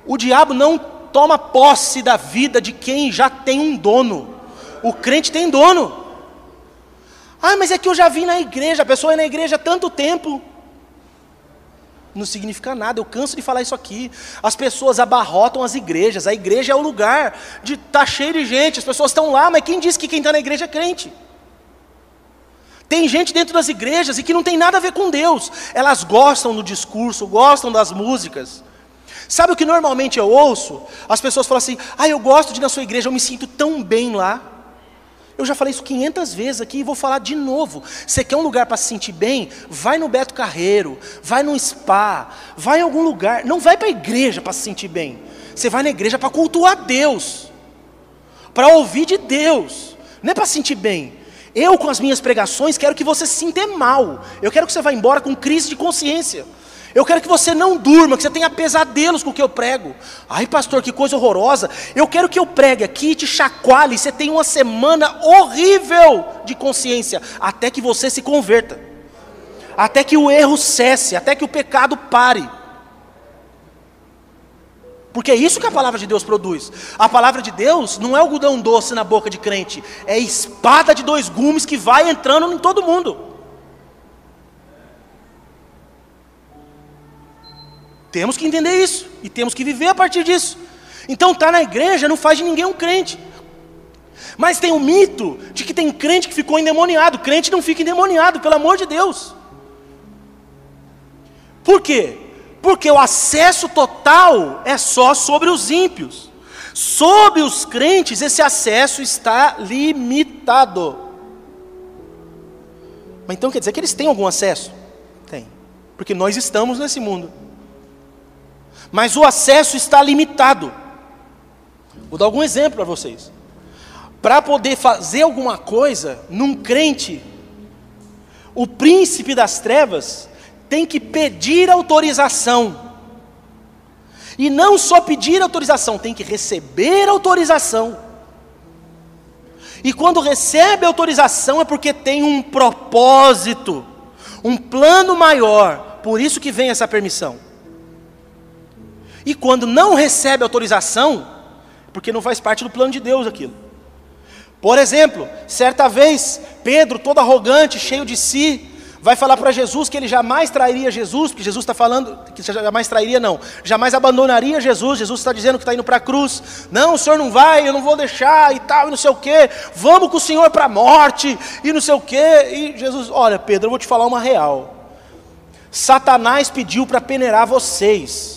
O diabo não toma posse da vida de quem já tem um dono. O crente tem dono. Ah, mas é que eu já vim na igreja, a pessoa é na igreja há tanto tempo. Não significa nada, eu canso de falar isso aqui. As pessoas abarrotam as igrejas, a igreja é o lugar de estar tá cheio de gente, as pessoas estão lá, mas quem disse que quem está na igreja é crente? Tem gente dentro das igrejas e que não tem nada a ver com Deus. Elas gostam do discurso, gostam das músicas. Sabe o que normalmente eu ouço? As pessoas falam assim: ah, eu gosto de ir na sua igreja, eu me sinto tão bem lá. Eu já falei isso 500 vezes aqui e vou falar de novo. Você quer um lugar para se sentir bem? Vai no Beto Carreiro, vai no spa, vai em algum lugar. Não vai para a igreja para se sentir bem. Você vai na igreja para cultuar Deus, para ouvir de Deus, não é para se sentir bem. Eu, com as minhas pregações, quero que você se sinta mal. Eu quero que você vá embora com crise de consciência. Eu quero que você não durma, que você tenha pesadelos com o que eu prego. Ai, pastor, que coisa horrorosa. Eu quero que eu pregue aqui, te chacoalhe, você tenha uma semana horrível de consciência, até que você se converta, até que o erro cesse, até que o pecado pare. Porque é isso que a palavra de Deus produz. A palavra de Deus não é algodão doce na boca de crente, é espada de dois gumes que vai entrando em todo mundo. Temos que entender isso e temos que viver a partir disso. Então, estar tá na igreja não faz de ninguém um crente. Mas tem o mito de que tem crente que ficou endemoniado. Crente não fica endemoniado, pelo amor de Deus. Por quê? Porque o acesso total é só sobre os ímpios. Sobre os crentes, esse acesso está limitado. Mas então quer dizer que eles têm algum acesso? Tem. Porque nós estamos nesse mundo mas o acesso está limitado. Vou dar algum exemplo para vocês. Para poder fazer alguma coisa num crente, o príncipe das trevas tem que pedir autorização. E não só pedir autorização, tem que receber autorização. E quando recebe autorização é porque tem um propósito, um plano maior. Por isso que vem essa permissão. E quando não recebe autorização, porque não faz parte do plano de Deus aquilo. Por exemplo, certa vez, Pedro, todo arrogante, cheio de si, vai falar para Jesus que ele jamais trairia Jesus, porque Jesus está falando que jamais trairia, não, jamais abandonaria Jesus. Jesus está dizendo que está indo para a cruz. Não, o senhor não vai, eu não vou deixar e tal, e não sei o quê. Vamos com o senhor para a morte e não sei o quê. E Jesus, olha, Pedro, eu vou te falar uma real. Satanás pediu para peneirar vocês.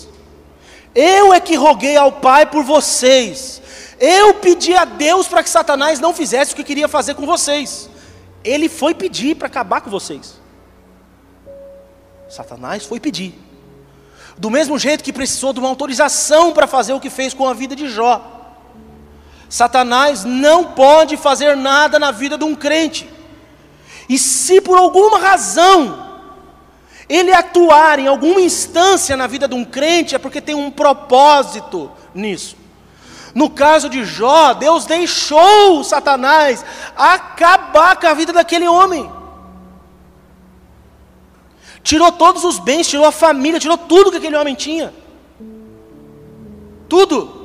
Eu é que roguei ao Pai por vocês. Eu pedi a Deus para que Satanás não fizesse o que queria fazer com vocês. Ele foi pedir para acabar com vocês. Satanás foi pedir. Do mesmo jeito que precisou de uma autorização para fazer o que fez com a vida de Jó. Satanás não pode fazer nada na vida de um crente. E se por alguma razão ele atuar em alguma instância na vida de um crente é porque tem um propósito nisso. No caso de Jó, Deus deixou Satanás acabar com a vida daquele homem. Tirou todos os bens, tirou a família, tirou tudo que aquele homem tinha. Tudo.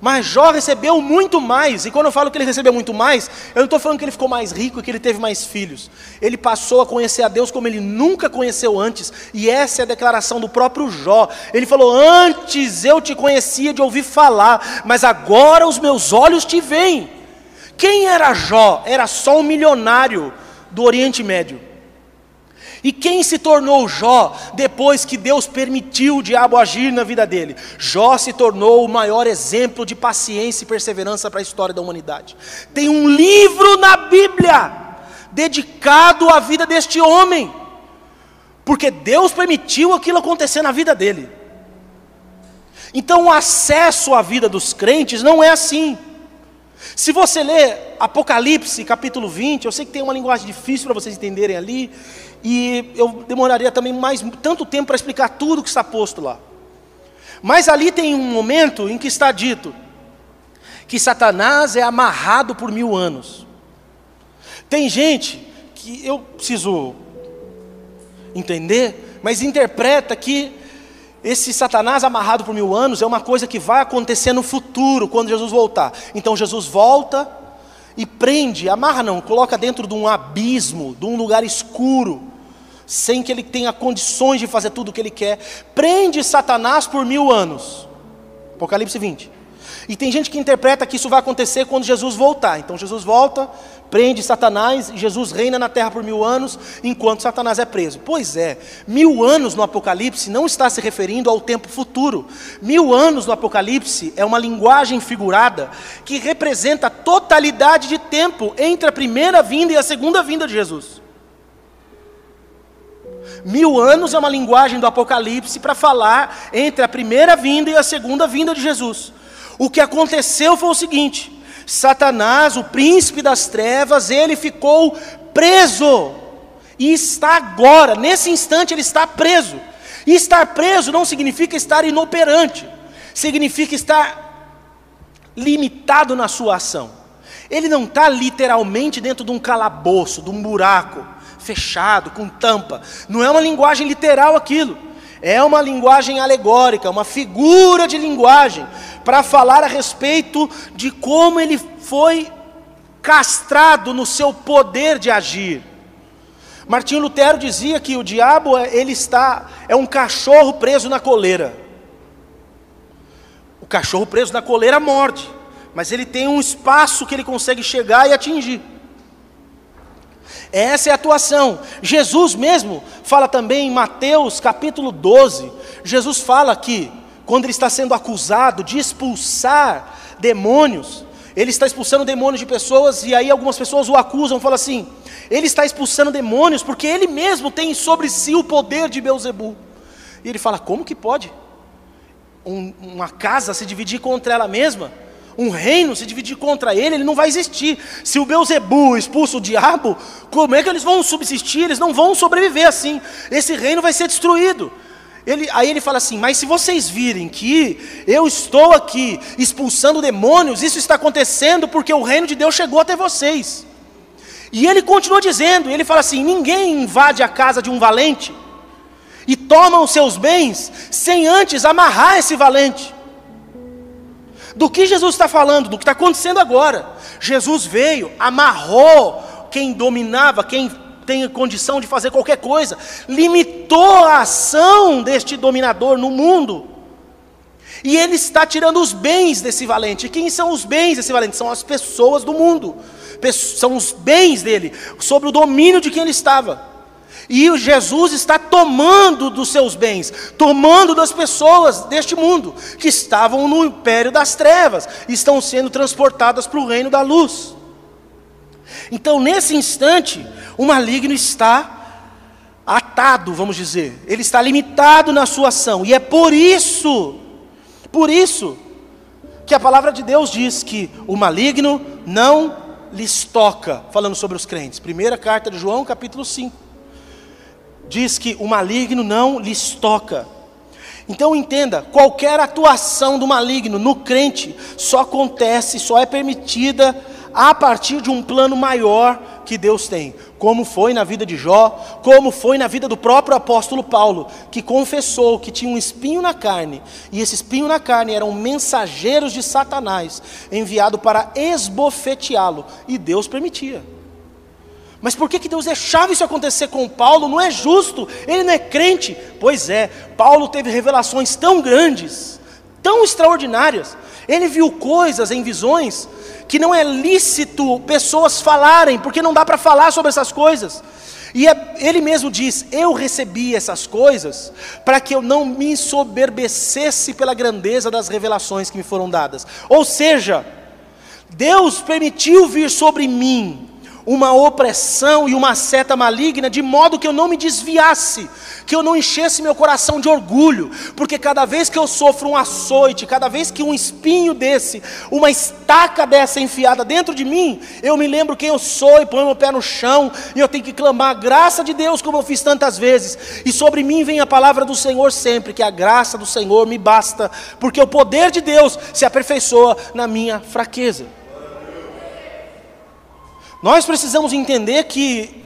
Mas Jó recebeu muito mais, e quando eu falo que ele recebeu muito mais, eu não estou falando que ele ficou mais rico e que ele teve mais filhos. Ele passou a conhecer a Deus como ele nunca conheceu antes, e essa é a declaração do próprio Jó. Ele falou: Antes eu te conhecia de ouvir falar, mas agora os meus olhos te veem. Quem era Jó? Era só um milionário do Oriente Médio. E quem se tornou Jó depois que Deus permitiu o diabo agir na vida dele? Jó se tornou o maior exemplo de paciência e perseverança para a história da humanidade. Tem um livro na Bíblia dedicado à vida deste homem, porque Deus permitiu aquilo acontecer na vida dele. Então, o acesso à vida dos crentes não é assim. Se você ler Apocalipse, capítulo 20, eu sei que tem uma linguagem difícil para vocês entenderem ali, e eu demoraria também mais tanto tempo para explicar tudo que está posto lá. Mas ali tem um momento em que está dito que Satanás é amarrado por mil anos. Tem gente que eu preciso entender, mas interpreta que esse Satanás amarrado por mil anos é uma coisa que vai acontecer no futuro, quando Jesus voltar. Então Jesus volta e prende, amarra não, coloca dentro de um abismo, de um lugar escuro, sem que ele tenha condições de fazer tudo o que ele quer. Prende Satanás por mil anos. Apocalipse 20. E tem gente que interpreta que isso vai acontecer quando Jesus voltar. Então Jesus volta, prende Satanás, e Jesus reina na terra por mil anos, enquanto Satanás é preso. Pois é, mil anos no Apocalipse não está se referindo ao tempo futuro. Mil anos no Apocalipse é uma linguagem figurada que representa a totalidade de tempo entre a primeira vinda e a segunda vinda de Jesus. Mil anos é uma linguagem do Apocalipse para falar entre a primeira vinda e a segunda vinda de Jesus. O que aconteceu foi o seguinte: Satanás, o príncipe das trevas, ele ficou preso. E está agora, nesse instante, ele está preso. E estar preso não significa estar inoperante, significa estar limitado na sua ação. Ele não está literalmente dentro de um calabouço, de um buraco fechado, com tampa. Não é uma linguagem literal aquilo. É uma linguagem alegórica, uma figura de linguagem, para falar a respeito de como ele foi castrado no seu poder de agir. Martinho Lutero dizia que o diabo ele está é um cachorro preso na coleira. O cachorro preso na coleira morde, mas ele tem um espaço que ele consegue chegar e atingir. Essa é a atuação. Jesus mesmo fala também em Mateus capítulo 12. Jesus fala que, quando ele está sendo acusado de expulsar demônios, ele está expulsando demônios de pessoas, e aí algumas pessoas o acusam, falam assim: ele está expulsando demônios porque ele mesmo tem sobre si o poder de Beuzebu. E ele fala: como que pode? Um, uma casa se dividir contra ela mesma? Um reino se dividir contra ele, ele não vai existir. Se o Beuzebu expulsa o diabo, como é que eles vão subsistir? Eles não vão sobreviver assim. Esse reino vai ser destruído. Ele, aí ele fala assim: Mas se vocês virem que eu estou aqui expulsando demônios, isso está acontecendo porque o reino de Deus chegou até vocês. E ele continua dizendo: Ele fala assim: Ninguém invade a casa de um valente e toma os seus bens sem antes amarrar esse valente. Do que Jesus está falando? Do que está acontecendo agora. Jesus veio, amarrou quem dominava, quem tem condição de fazer qualquer coisa, limitou a ação deste dominador no mundo. E ele está tirando os bens desse valente. E quem são os bens desse valente? São as pessoas do mundo. São os bens dele, sobre o domínio de quem ele estava. E o Jesus está tomando dos seus bens, tomando das pessoas deste mundo, que estavam no império das trevas, estão sendo transportadas para o reino da luz. Então, nesse instante, o maligno está atado, vamos dizer, ele está limitado na sua ação, e é por isso, por isso, que a palavra de Deus diz que o maligno não lhes toca, falando sobre os crentes. Primeira carta de João, capítulo 5 diz que o maligno não lhes toca. Então entenda, qualquer atuação do maligno no crente só acontece, só é permitida a partir de um plano maior que Deus tem, como foi na vida de Jó, como foi na vida do próprio apóstolo Paulo, que confessou que tinha um espinho na carne, e esse espinho na carne eram mensageiros de Satanás, enviado para esbofeteá-lo, e Deus permitia. Mas por que, que Deus deixava isso acontecer com Paulo? Não é justo, ele não é crente. Pois é, Paulo teve revelações tão grandes, tão extraordinárias. Ele viu coisas em visões que não é lícito pessoas falarem, porque não dá para falar sobre essas coisas. E é, ele mesmo diz: Eu recebi essas coisas para que eu não me ensoberbecesse pela grandeza das revelações que me foram dadas. Ou seja, Deus permitiu vir sobre mim uma opressão e uma seta maligna, de modo que eu não me desviasse, que eu não enchesse meu coração de orgulho, porque cada vez que eu sofro um açoite, cada vez que um espinho desse, uma estaca dessa enfiada dentro de mim, eu me lembro quem eu sou e ponho meu pé no chão, e eu tenho que clamar a graça de Deus, como eu fiz tantas vezes, e sobre mim vem a palavra do Senhor sempre, que a graça do Senhor me basta, porque o poder de Deus se aperfeiçoa na minha fraqueza. Nós precisamos entender que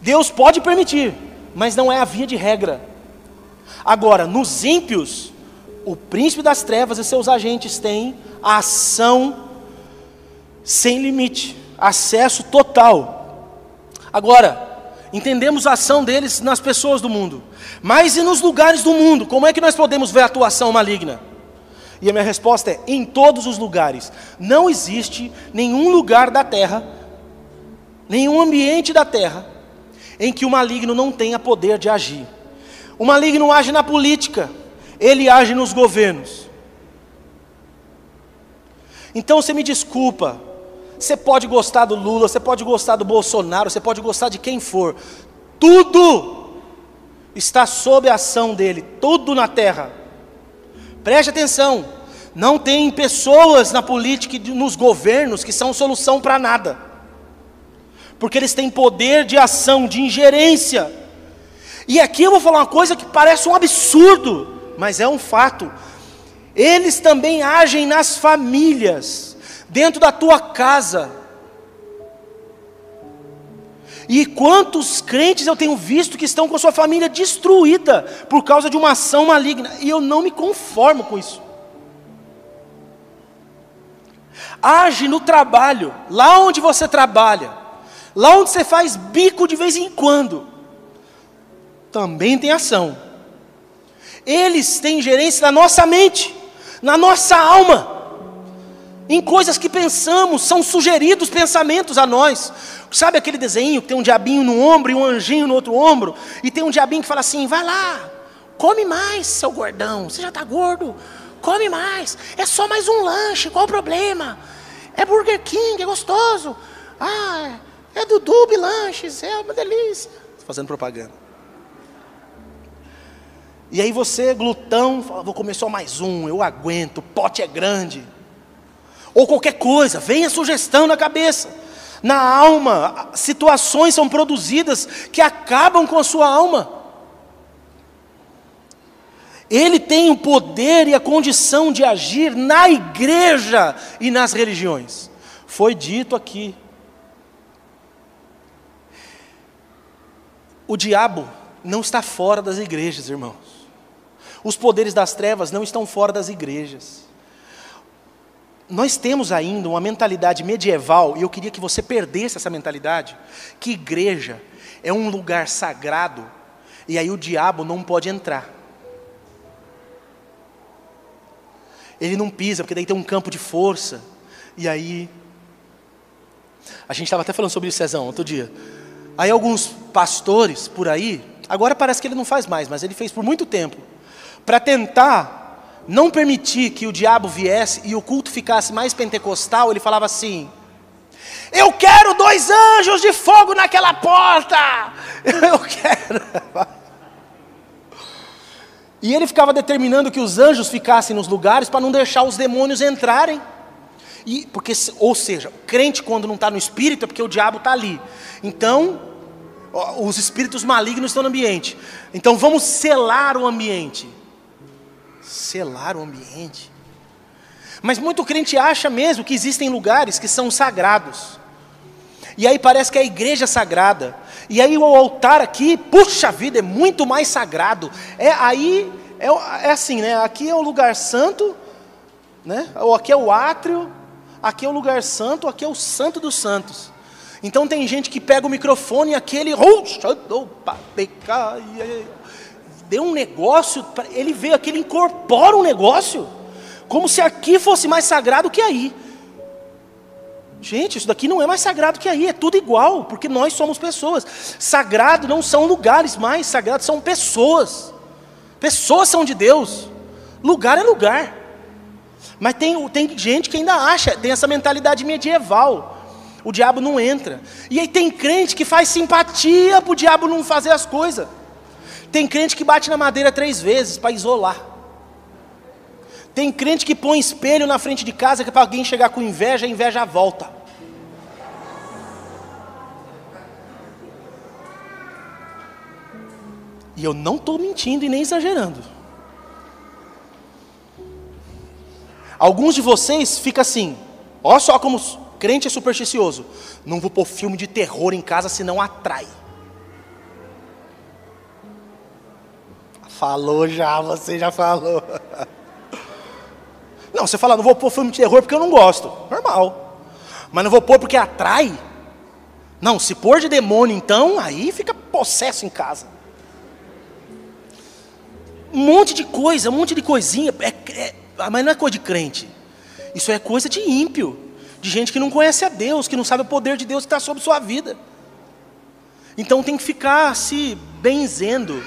Deus pode permitir, mas não é a via de regra. Agora, nos ímpios, o príncipe das trevas e seus agentes têm ação sem limite, acesso total. Agora, entendemos a ação deles nas pessoas do mundo, mas e nos lugares do mundo? Como é que nós podemos ver a atuação maligna? E a minha resposta é: em todos os lugares. Não existe nenhum lugar da terra, nenhum ambiente da terra, em que o maligno não tenha poder de agir. O maligno age na política, ele age nos governos. Então você me desculpa, você pode gostar do Lula, você pode gostar do Bolsonaro, você pode gostar de quem for, tudo está sob a ação dele, tudo na terra. Preste atenção, não tem pessoas na política e nos governos que são solução para nada, porque eles têm poder de ação, de ingerência. E aqui eu vou falar uma coisa que parece um absurdo, mas é um fato. Eles também agem nas famílias, dentro da tua casa. E quantos crentes eu tenho visto que estão com sua família destruída por causa de uma ação maligna, e eu não me conformo com isso. Age no trabalho, lá onde você trabalha, lá onde você faz bico de vez em quando, também tem ação. Eles têm gerência na nossa mente, na nossa alma em coisas que pensamos, são sugeridos pensamentos a nós. Sabe aquele desenho que tem um diabinho no ombro e um anjinho no outro ombro? E tem um diabinho que fala assim: vai lá, come mais, seu gordão, você já está gordo, come mais, é só mais um lanche, qual o problema? É Burger King, é gostoso. Ah, é do Lanches, é uma delícia. Estou fazendo propaganda. E aí você, glutão, fala, vou comer só mais um, eu aguento, o pote é grande ou qualquer coisa, vem a sugestão na cabeça. Na alma, situações são produzidas que acabam com a sua alma. Ele tem o poder e a condição de agir na igreja e nas religiões. Foi dito aqui. O diabo não está fora das igrejas, irmãos. Os poderes das trevas não estão fora das igrejas nós temos ainda uma mentalidade medieval, e eu queria que você perdesse essa mentalidade, que igreja é um lugar sagrado, e aí o diabo não pode entrar. Ele não pisa, porque daí tem um campo de força, e aí. A gente estava até falando sobre isso, Cezão, outro dia. Aí alguns pastores por aí, agora parece que ele não faz mais, mas ele fez por muito tempo, para tentar não permitir que o diabo viesse e o culto ficasse mais pentecostal, ele falava assim: Eu quero dois anjos de fogo naquela porta! Eu quero. E ele ficava determinando que os anjos ficassem nos lugares para não deixar os demônios entrarem. E, porque, ou seja, crente quando não está no espírito é porque o diabo está ali. Então, os espíritos malignos estão no ambiente. Então vamos selar o ambiente selar o ambiente. Mas muito crente acha mesmo que existem lugares que são sagrados. E aí parece que é a igreja sagrada. E aí o altar aqui, puxa vida, é muito mais sagrado. É aí é, é assim, né? Aqui é o lugar santo, né? Ou aqui é o átrio, aqui é o lugar santo, aqui é o santo dos santos. Então tem gente que pega o microfone e aquele, deu um negócio, ele veio aqui, ele incorpora um negócio, como se aqui fosse mais sagrado que aí. Gente, isso daqui não é mais sagrado que aí, é tudo igual, porque nós somos pessoas. Sagrado não são lugares mais, sagrado são pessoas. Pessoas são de Deus. Lugar é lugar. Mas tem, tem gente que ainda acha, tem essa mentalidade medieval. O diabo não entra. E aí tem crente que faz simpatia para o diabo não fazer as coisas. Tem crente que bate na madeira três vezes para isolar. Tem crente que põe espelho na frente de casa que para alguém chegar com inveja, a inveja volta. E eu não estou mentindo e nem exagerando. Alguns de vocês ficam assim, olha só como crente é supersticioso. Não vou pôr filme de terror em casa, senão atrai. Falou já, você já falou. Não, você fala, não vou pôr filme de terror porque eu não gosto. Normal. Mas não vou pôr porque atrai. Não, se pôr de demônio então, aí fica possesso em casa. Um monte de coisa, um monte de coisinha. É, é, mas não é coisa de crente. Isso é coisa de ímpio. De gente que não conhece a Deus, que não sabe o poder de Deus que está sobre sua vida. Então tem que ficar se benzendo,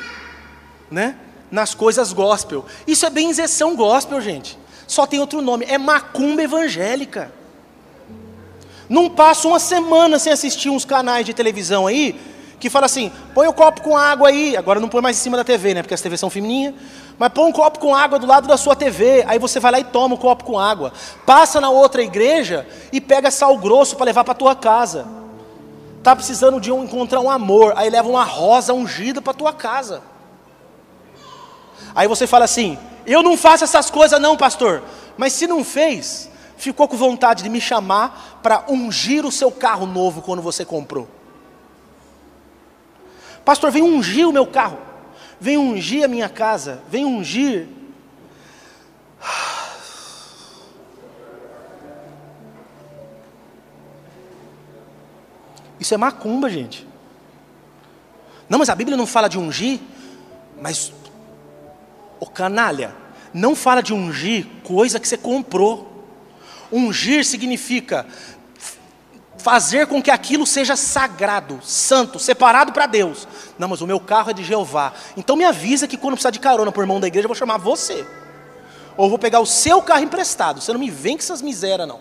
né? Nas coisas gospel. Isso é benzeção gospel, gente. Só tem outro nome, é macumba evangélica. Não passa uma semana sem assistir uns canais de televisão aí que fala assim: põe o copo com água aí. Agora não põe mais em cima da TV, né? Porque as TVs são fininhas. Mas põe um copo com água do lado da sua TV. Aí você vai lá e toma o um copo com água. Passa na outra igreja e pega sal grosso para levar para tua casa. Tá precisando de um, encontrar um amor. Aí leva uma rosa ungida para tua casa. Aí você fala assim: eu não faço essas coisas, não, pastor. Mas se não fez, ficou com vontade de me chamar para ungir o seu carro novo quando você comprou. Pastor, vem ungir o meu carro, vem ungir a minha casa, vem ungir. Isso é macumba, gente. Não, mas a Bíblia não fala de ungir, mas Ô canalha, não fala de ungir coisa que você comprou. Ungir significa fazer com que aquilo seja sagrado, santo, separado para Deus. Não, mas o meu carro é de Jeová. Então me avisa que quando precisar de carona por irmão da igreja, eu vou chamar você. Ou vou pegar o seu carro emprestado. Você não me vem com essas misérias, não.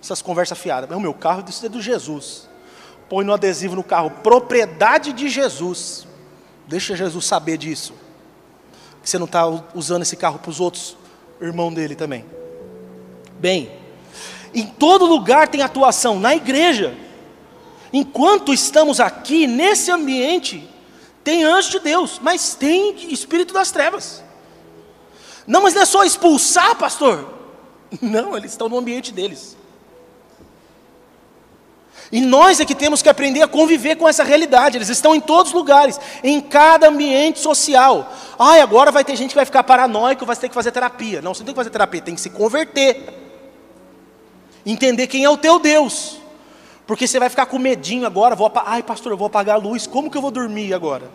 Essas conversas fiadas. O meu carro é do Jesus. Põe no adesivo no carro, propriedade de Jesus. Deixa Jesus saber disso que você não está usando esse carro para os outros irmão dele também. Bem, em todo lugar tem atuação, na igreja. Enquanto estamos aqui, nesse ambiente, tem anjo de Deus, mas tem espírito das trevas. Não, mas não é só expulsar, pastor. Não, eles estão no ambiente deles. E nós é que temos que aprender a conviver com essa realidade. Eles estão em todos os lugares, em cada ambiente social. Ai, agora vai ter gente que vai ficar paranoico, vai ter que fazer terapia. Não, você não tem que fazer terapia, tem que se converter. Entender quem é o teu Deus. Porque você vai ficar com medinho agora, vou ai pastor, eu vou apagar a luz, como que eu vou dormir agora?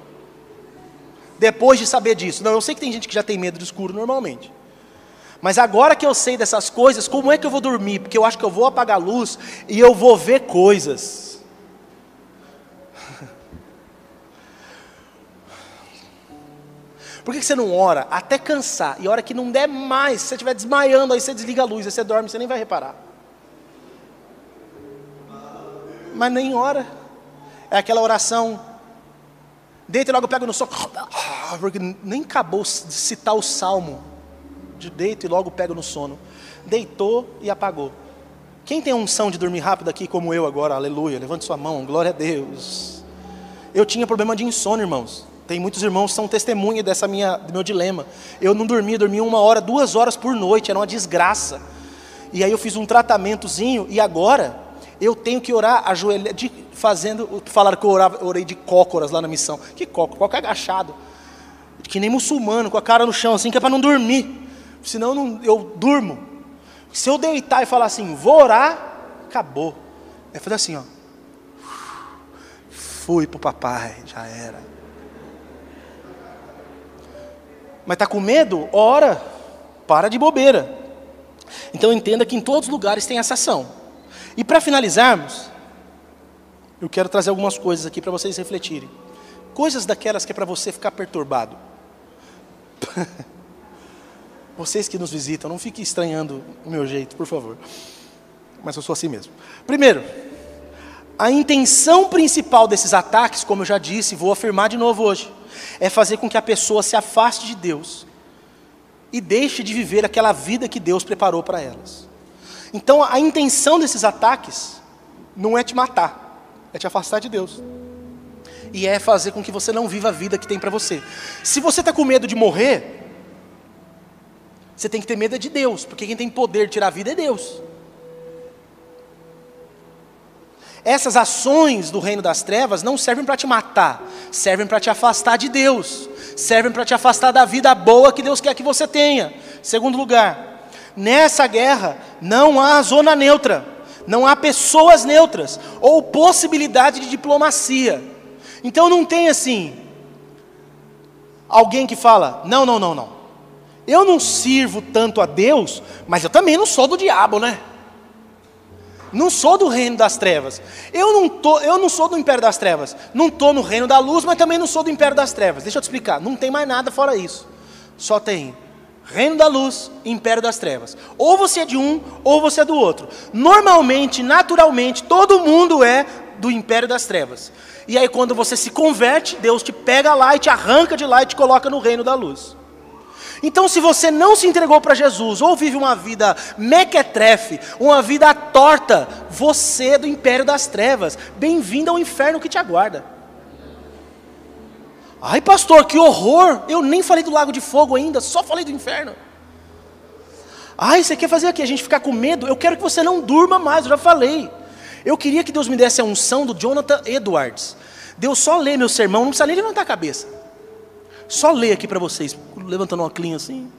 Depois de saber disso. Não, eu sei que tem gente que já tem medo do escuro normalmente. Mas agora que eu sei dessas coisas, como é que eu vou dormir? Porque eu acho que eu vou apagar a luz e eu vou ver coisas. Por que você não ora até cansar? E a hora que não der mais, se você estiver desmaiando, aí você desliga a luz, aí você dorme, você nem vai reparar. Mas nem ora. É aquela oração. Deita e logo pega no sono. Porque nem acabou de citar o salmo de deito e logo pego no sono. Deitou e apagou. Quem tem unção de dormir rápido aqui, como eu agora, aleluia, levante sua mão, glória a Deus. Eu tinha problema de insônia, irmãos. Tem muitos irmãos que são testemunha dessa minha, do meu dilema. Eu não dormia, dormia uma hora, duas horas por noite, era uma desgraça. E aí eu fiz um tratamentozinho e agora eu tenho que orar ajoelhado, fazendo, falaram que eu orava, orei de cócoras lá na missão. Que cócoras? Qualquer agachado. Que nem muçulmano, com a cara no chão assim, que é para não dormir senão não, eu durmo. Se eu deitar e falar assim, vou orar, acabou. É fazer assim, ó. Fui para o papai, já era. Mas está com medo? Ora, para de bobeira. Então entenda que em todos os lugares tem essa ação. E para finalizarmos, eu quero trazer algumas coisas aqui para vocês refletirem. Coisas daquelas que é para você ficar perturbado. Vocês que nos visitam, não fiquem estranhando o meu jeito, por favor. Mas eu sou assim mesmo. Primeiro, a intenção principal desses ataques, como eu já disse, vou afirmar de novo hoje, é fazer com que a pessoa se afaste de Deus e deixe de viver aquela vida que Deus preparou para elas. Então, a intenção desses ataques não é te matar, é te afastar de Deus. E é fazer com que você não viva a vida que tem para você. Se você está com medo de morrer, você tem que ter medo de Deus, porque quem tem poder de tirar a vida é Deus. Essas ações do reino das trevas não servem para te matar, servem para te afastar de Deus. servem para te afastar da vida boa que Deus quer que você tenha. Segundo lugar, nessa guerra não há zona neutra, não há pessoas neutras ou possibilidade de diplomacia. Então não tem assim alguém que fala: "Não, não, não, não. Eu não sirvo tanto a Deus, mas eu também não sou do diabo, né?" Não sou do reino das trevas. Eu não, tô, eu não sou do império das trevas. Não estou no reino da luz, mas também não sou do império das trevas. Deixa eu te explicar. Não tem mais nada fora isso. Só tem reino da luz império das trevas. Ou você é de um, ou você é do outro. Normalmente, naturalmente, todo mundo é do império das trevas. E aí, quando você se converte, Deus te pega lá e te arranca de lá e te coloca no reino da luz. Então, se você não se entregou para Jesus, ou vive uma vida mequetrefe, uma vida torta, você é do império das trevas. Bem-vindo ao inferno que te aguarda. Ai, pastor, que horror! Eu nem falei do lago de fogo ainda, só falei do inferno. Ai, você quer fazer aqui? A gente ficar com medo? Eu quero que você não durma mais, eu já falei. Eu queria que Deus me desse a unção do Jonathan Edwards. Deus só lê meu sermão, não precisa nem levantar a cabeça. Só ler aqui para vocês, levantando uma clinha assim,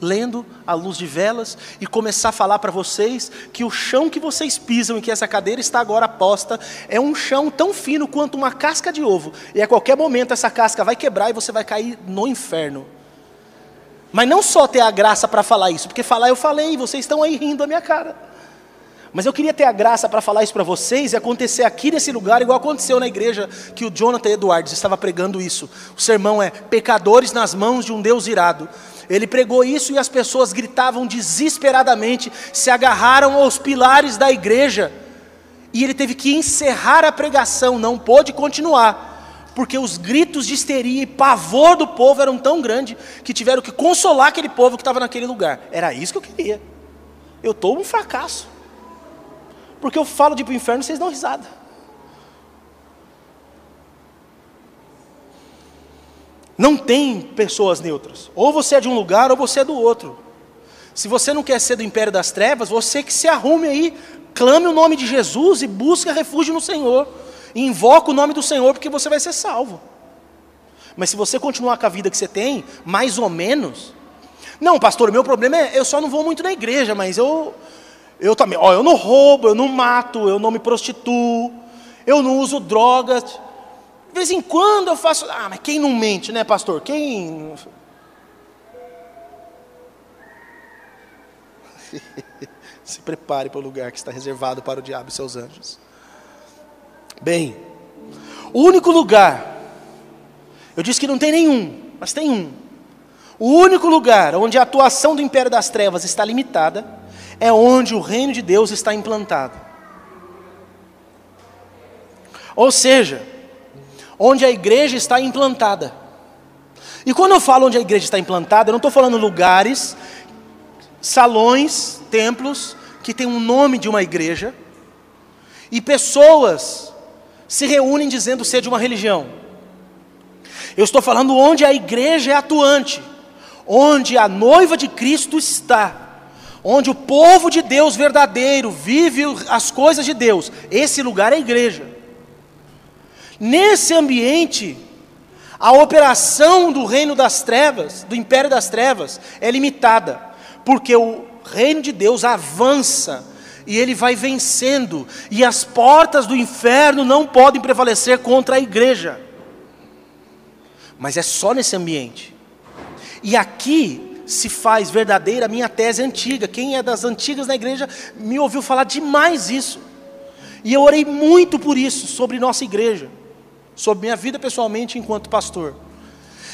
lendo à luz de velas e começar a falar para vocês que o chão que vocês pisam e que essa cadeira está agora posta é um chão tão fino quanto uma casca de ovo. E a qualquer momento essa casca vai quebrar e você vai cair no inferno. Mas não só ter a graça para falar isso, porque falar eu falei, e vocês estão aí rindo da minha cara. Mas eu queria ter a graça para falar isso para vocês e acontecer aqui nesse lugar, igual aconteceu na igreja que o Jonathan Edwards estava pregando isso. O sermão é Pecadores nas mãos de um Deus irado. Ele pregou isso e as pessoas gritavam desesperadamente, se agarraram aos pilares da igreja. E ele teve que encerrar a pregação, não pôde continuar, porque os gritos de histeria e pavor do povo eram tão grandes que tiveram que consolar aquele povo que estava naquele lugar. Era isso que eu queria. Eu estou um fracasso. Porque eu falo de ir para o inferno e vocês dão risada. Não tem pessoas neutras. Ou você é de um lugar ou você é do outro. Se você não quer ser do império das trevas, você que se arrume aí, clame o nome de Jesus e busque refúgio no Senhor. E invoca o nome do Senhor porque você vai ser salvo. Mas se você continuar com a vida que você tem, mais ou menos. Não, pastor, meu problema é eu só não vou muito na igreja, mas eu eu também, ó, eu não roubo, eu não mato, eu não me prostituo, eu não uso drogas. De vez em quando eu faço. Ah, mas quem não mente, né, pastor? Quem. Se prepare para o lugar que está reservado para o diabo e seus anjos. Bem, o único lugar, eu disse que não tem nenhum, mas tem um. O único lugar onde a atuação do império das trevas está limitada é onde o reino de Deus está implantado. Ou seja, onde a igreja está implantada. E quando eu falo onde a igreja está implantada, eu não estou falando lugares, salões, templos, que tem um nome de uma igreja, e pessoas se reúnem dizendo ser de uma religião. Eu estou falando onde a igreja é atuante, onde a noiva de Cristo está onde o povo de Deus verdadeiro vive as coisas de Deus. Esse lugar é a igreja. Nesse ambiente, a operação do reino das trevas, do império das trevas, é limitada, porque o reino de Deus avança e ele vai vencendo, e as portas do inferno não podem prevalecer contra a igreja. Mas é só nesse ambiente. E aqui se faz verdadeira a minha tese antiga. Quem é das antigas na igreja me ouviu falar demais isso. E eu orei muito por isso, sobre nossa igreja, sobre minha vida pessoalmente enquanto pastor.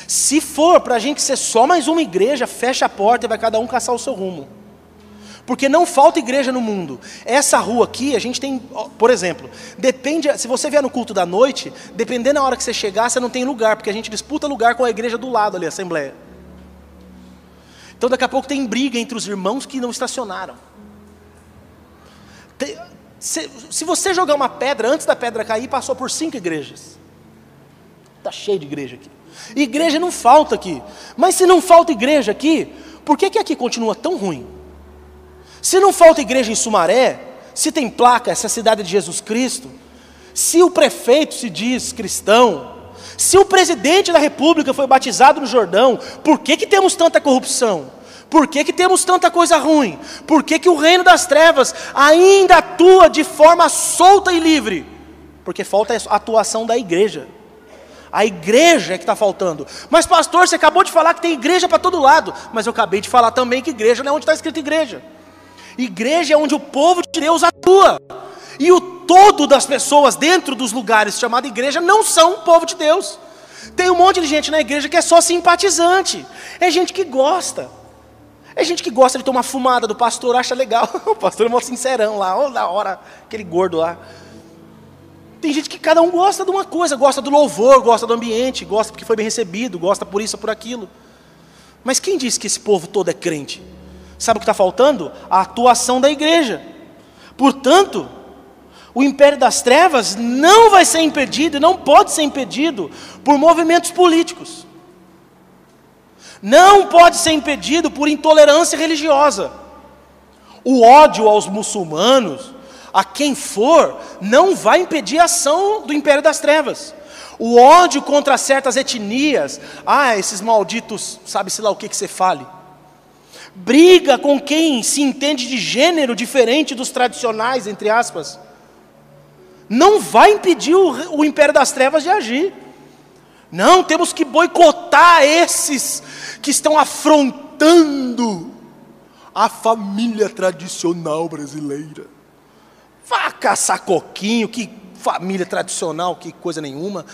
Se for para a gente ser só mais uma igreja, fecha a porta e vai cada um caçar o seu rumo. Porque não falta igreja no mundo. Essa rua aqui, a gente tem, por exemplo, depende, se você vier no culto da noite, dependendo da hora que você chegar, você não tem lugar, porque a gente disputa lugar com a igreja do lado ali, a assembleia. Então daqui a pouco tem briga entre os irmãos que não estacionaram. Se, se, você jogar uma pedra, antes da pedra cair, passou por cinco igrejas. Está cheio de igreja aqui. Igreja não falta aqui. Mas se não falta igreja aqui, por que, que aqui continua tão ruim? Se não falta igreja em Sumaré, se tem placa, essa cidade de Jesus Cristo, se o prefeito se diz cristão, Se o presidente da república foi batizado no Jordão, por que, que temos tanta corrupção? Por que, que temos tanta coisa ruim? Por que, que o reino das trevas ainda atua de forma solta e livre? Porque falta a atuação da igreja. A igreja é que está faltando. Mas, pastor, você acabou de falar que tem igreja para todo lado. Mas eu acabei de falar também que igreja não é onde está escrito igreja. Igreja é onde o povo de Deus atua. E o todo das pessoas dentro dos lugares chamados igreja não são o povo de Deus. Tem um monte de gente na igreja que é só simpatizante. É gente que gosta. É gente que gosta de tomar fumada do pastor, acha legal. o pastor é mó sincerão lá, oh, da hora, aquele gordo lá. Tem gente que cada um gosta de uma coisa, gosta do louvor, gosta do ambiente, gosta porque foi bem recebido, gosta por isso, por aquilo. Mas quem disse que esse povo todo é crente? Sabe o que está faltando? A atuação da igreja. Portanto, o império das trevas não vai ser impedido, não pode ser impedido por movimentos políticos. Não pode ser impedido por intolerância religiosa. O ódio aos muçulmanos, a quem for, não vai impedir a ação do império das trevas. O ódio contra certas etnias, ah, esses malditos, sabe-se lá o que, que você fale briga com quem se entende de gênero diferente dos tradicionais, entre aspas, não vai impedir o, o império das trevas de agir. Não, temos que boicotar esses que estão afrontando a família tradicional brasileira. Vá caçar coquinho, que família tradicional, que coisa nenhuma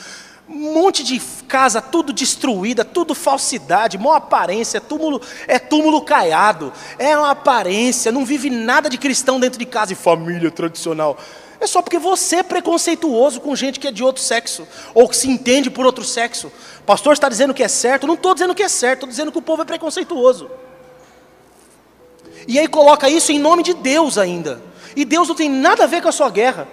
um monte de casa tudo destruída, tudo falsidade, mó aparência, túmulo, é túmulo caiado, é uma aparência, não vive nada de cristão dentro de casa e família tradicional. É só porque você é preconceituoso com gente que é de outro sexo, ou que se entende por outro sexo. O pastor está dizendo que é certo, não estou dizendo que é certo, estou dizendo que o povo é preconceituoso. E aí coloca isso em nome de Deus ainda. E Deus não tem nada a ver com a sua guerra.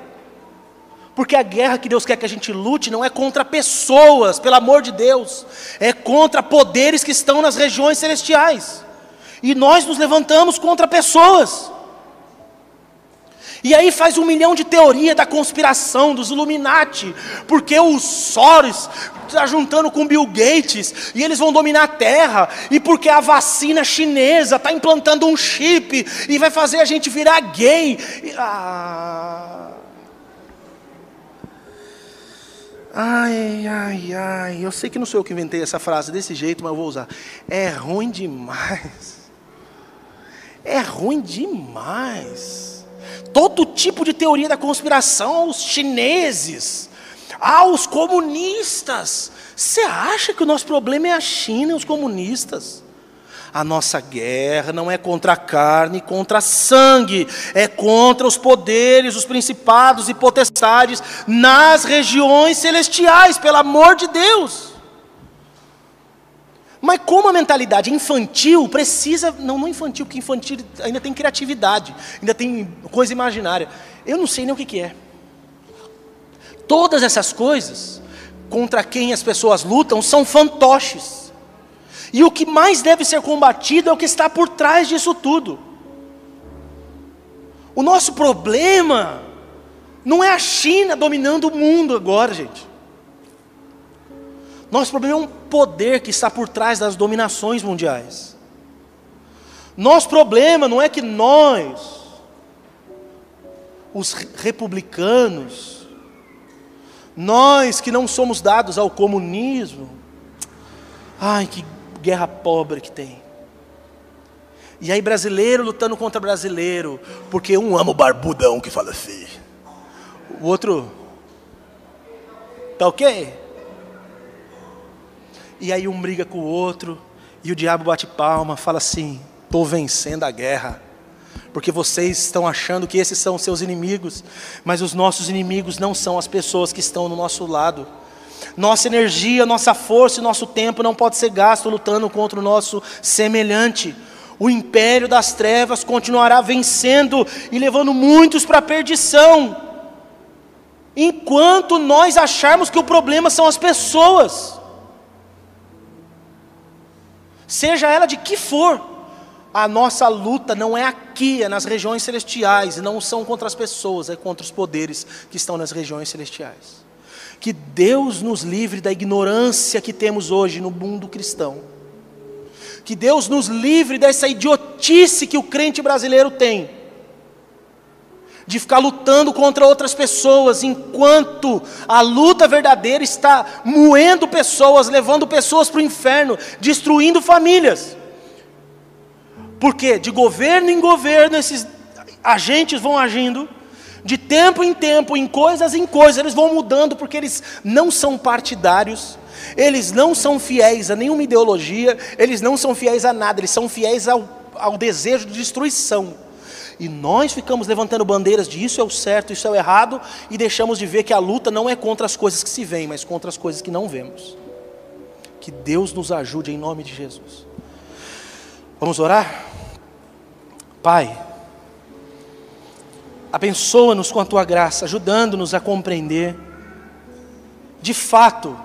Porque a guerra que Deus quer que a gente lute não é contra pessoas, pelo amor de Deus, é contra poderes que estão nas regiões celestiais. E nós nos levantamos contra pessoas. E aí faz um milhão de teoria da conspiração, dos Illuminati, porque o Soros está juntando com Bill Gates e eles vão dominar a Terra, e porque a vacina chinesa está implantando um chip e vai fazer a gente virar gay. Ah. Ai, ai, ai, eu sei que não sou eu que inventei essa frase desse jeito, mas eu vou usar. É ruim demais. É ruim demais. Todo tipo de teoria da conspiração aos chineses, aos comunistas. Você acha que o nosso problema é a China e os comunistas? A nossa guerra não é contra a carne, contra sangue, é contra os poderes, os principados e potestades nas regiões celestiais, pelo amor de Deus. Mas como a mentalidade infantil precisa, não, não infantil, porque infantil ainda tem criatividade, ainda tem coisa imaginária. Eu não sei nem o que, que é. Todas essas coisas contra quem as pessoas lutam são fantoches. E o que mais deve ser combatido é o que está por trás disso tudo. O nosso problema não é a China dominando o mundo agora, gente. Nosso problema é um poder que está por trás das dominações mundiais. Nosso problema não é que nós, os republicanos, nós que não somos dados ao comunismo, ai que guerra pobre que tem. E aí brasileiro lutando contra brasileiro, porque um ama o barbudão que fala assim. O outro tá ok? E aí um briga com o outro, e o diabo bate palma, fala assim: "Tô vencendo a guerra" porque vocês estão achando que esses são seus inimigos, mas os nossos inimigos não são as pessoas que estão no nosso lado. Nossa energia, nossa força e nosso tempo não pode ser gasto lutando contra o nosso semelhante. O império das trevas continuará vencendo e levando muitos para a perdição. Enquanto nós acharmos que o problema são as pessoas, seja ela de que for, a nossa luta não é aqui, é nas regiões celestiais, e não são contra as pessoas, é contra os poderes que estão nas regiões celestiais. Que Deus nos livre da ignorância que temos hoje no mundo cristão. Que Deus nos livre dessa idiotice que o crente brasileiro tem de ficar lutando contra outras pessoas, enquanto a luta verdadeira está moendo pessoas, levando pessoas para o inferno, destruindo famílias. Porque de governo em governo esses agentes vão agindo, de tempo em tempo, em coisas em coisas, eles vão mudando porque eles não são partidários, eles não são fiéis a nenhuma ideologia, eles não são fiéis a nada, eles são fiéis ao, ao desejo de destruição. E nós ficamos levantando bandeiras de isso é o certo, isso é o errado, e deixamos de ver que a luta não é contra as coisas que se veem, mas contra as coisas que não vemos. Que Deus nos ajude em nome de Jesus. Vamos orar? Pai, abençoa-nos com a tua graça, ajudando-nos a compreender, de fato,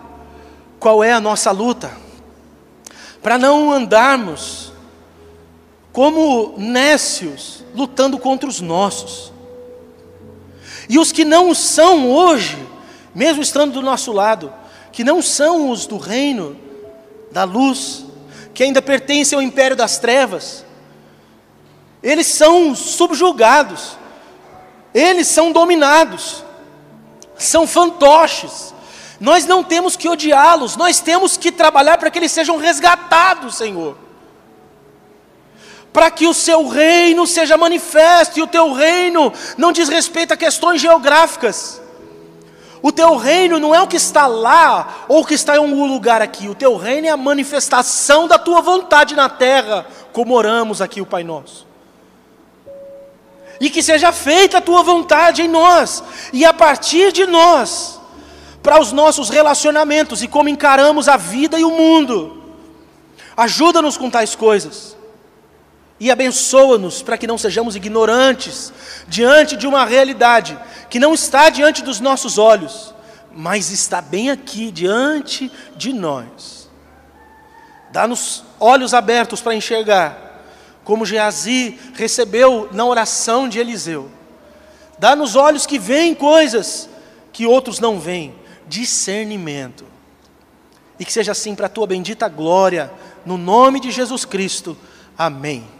qual é a nossa luta, para não andarmos como nécios, lutando contra os nossos. E os que não são hoje, mesmo estando do nosso lado, que não são os do reino da luz, que ainda pertencem ao império das trevas, eles são subjugados, eles são dominados, são fantoches. Nós não temos que odiá-los, nós temos que trabalhar para que eles sejam resgatados, Senhor para que o seu reino seja manifesto, e o teu reino não diz respeito a questões geográficas. O teu reino não é o que está lá ou o que está em algum lugar aqui. O teu reino é a manifestação da tua vontade na terra, como oramos aqui o Pai Nosso. E que seja feita a tua vontade em nós e a partir de nós, para os nossos relacionamentos e como encaramos a vida e o mundo. Ajuda-nos com tais coisas e abençoa-nos para que não sejamos ignorantes diante de uma realidade que não está diante dos nossos olhos, mas está bem aqui diante de nós. Dá-nos olhos abertos para enxergar, como Geazi recebeu na oração de Eliseu. Dá-nos olhos que veem coisas que outros não veem, discernimento. E que seja assim para a tua bendita glória, no nome de Jesus Cristo. Amém.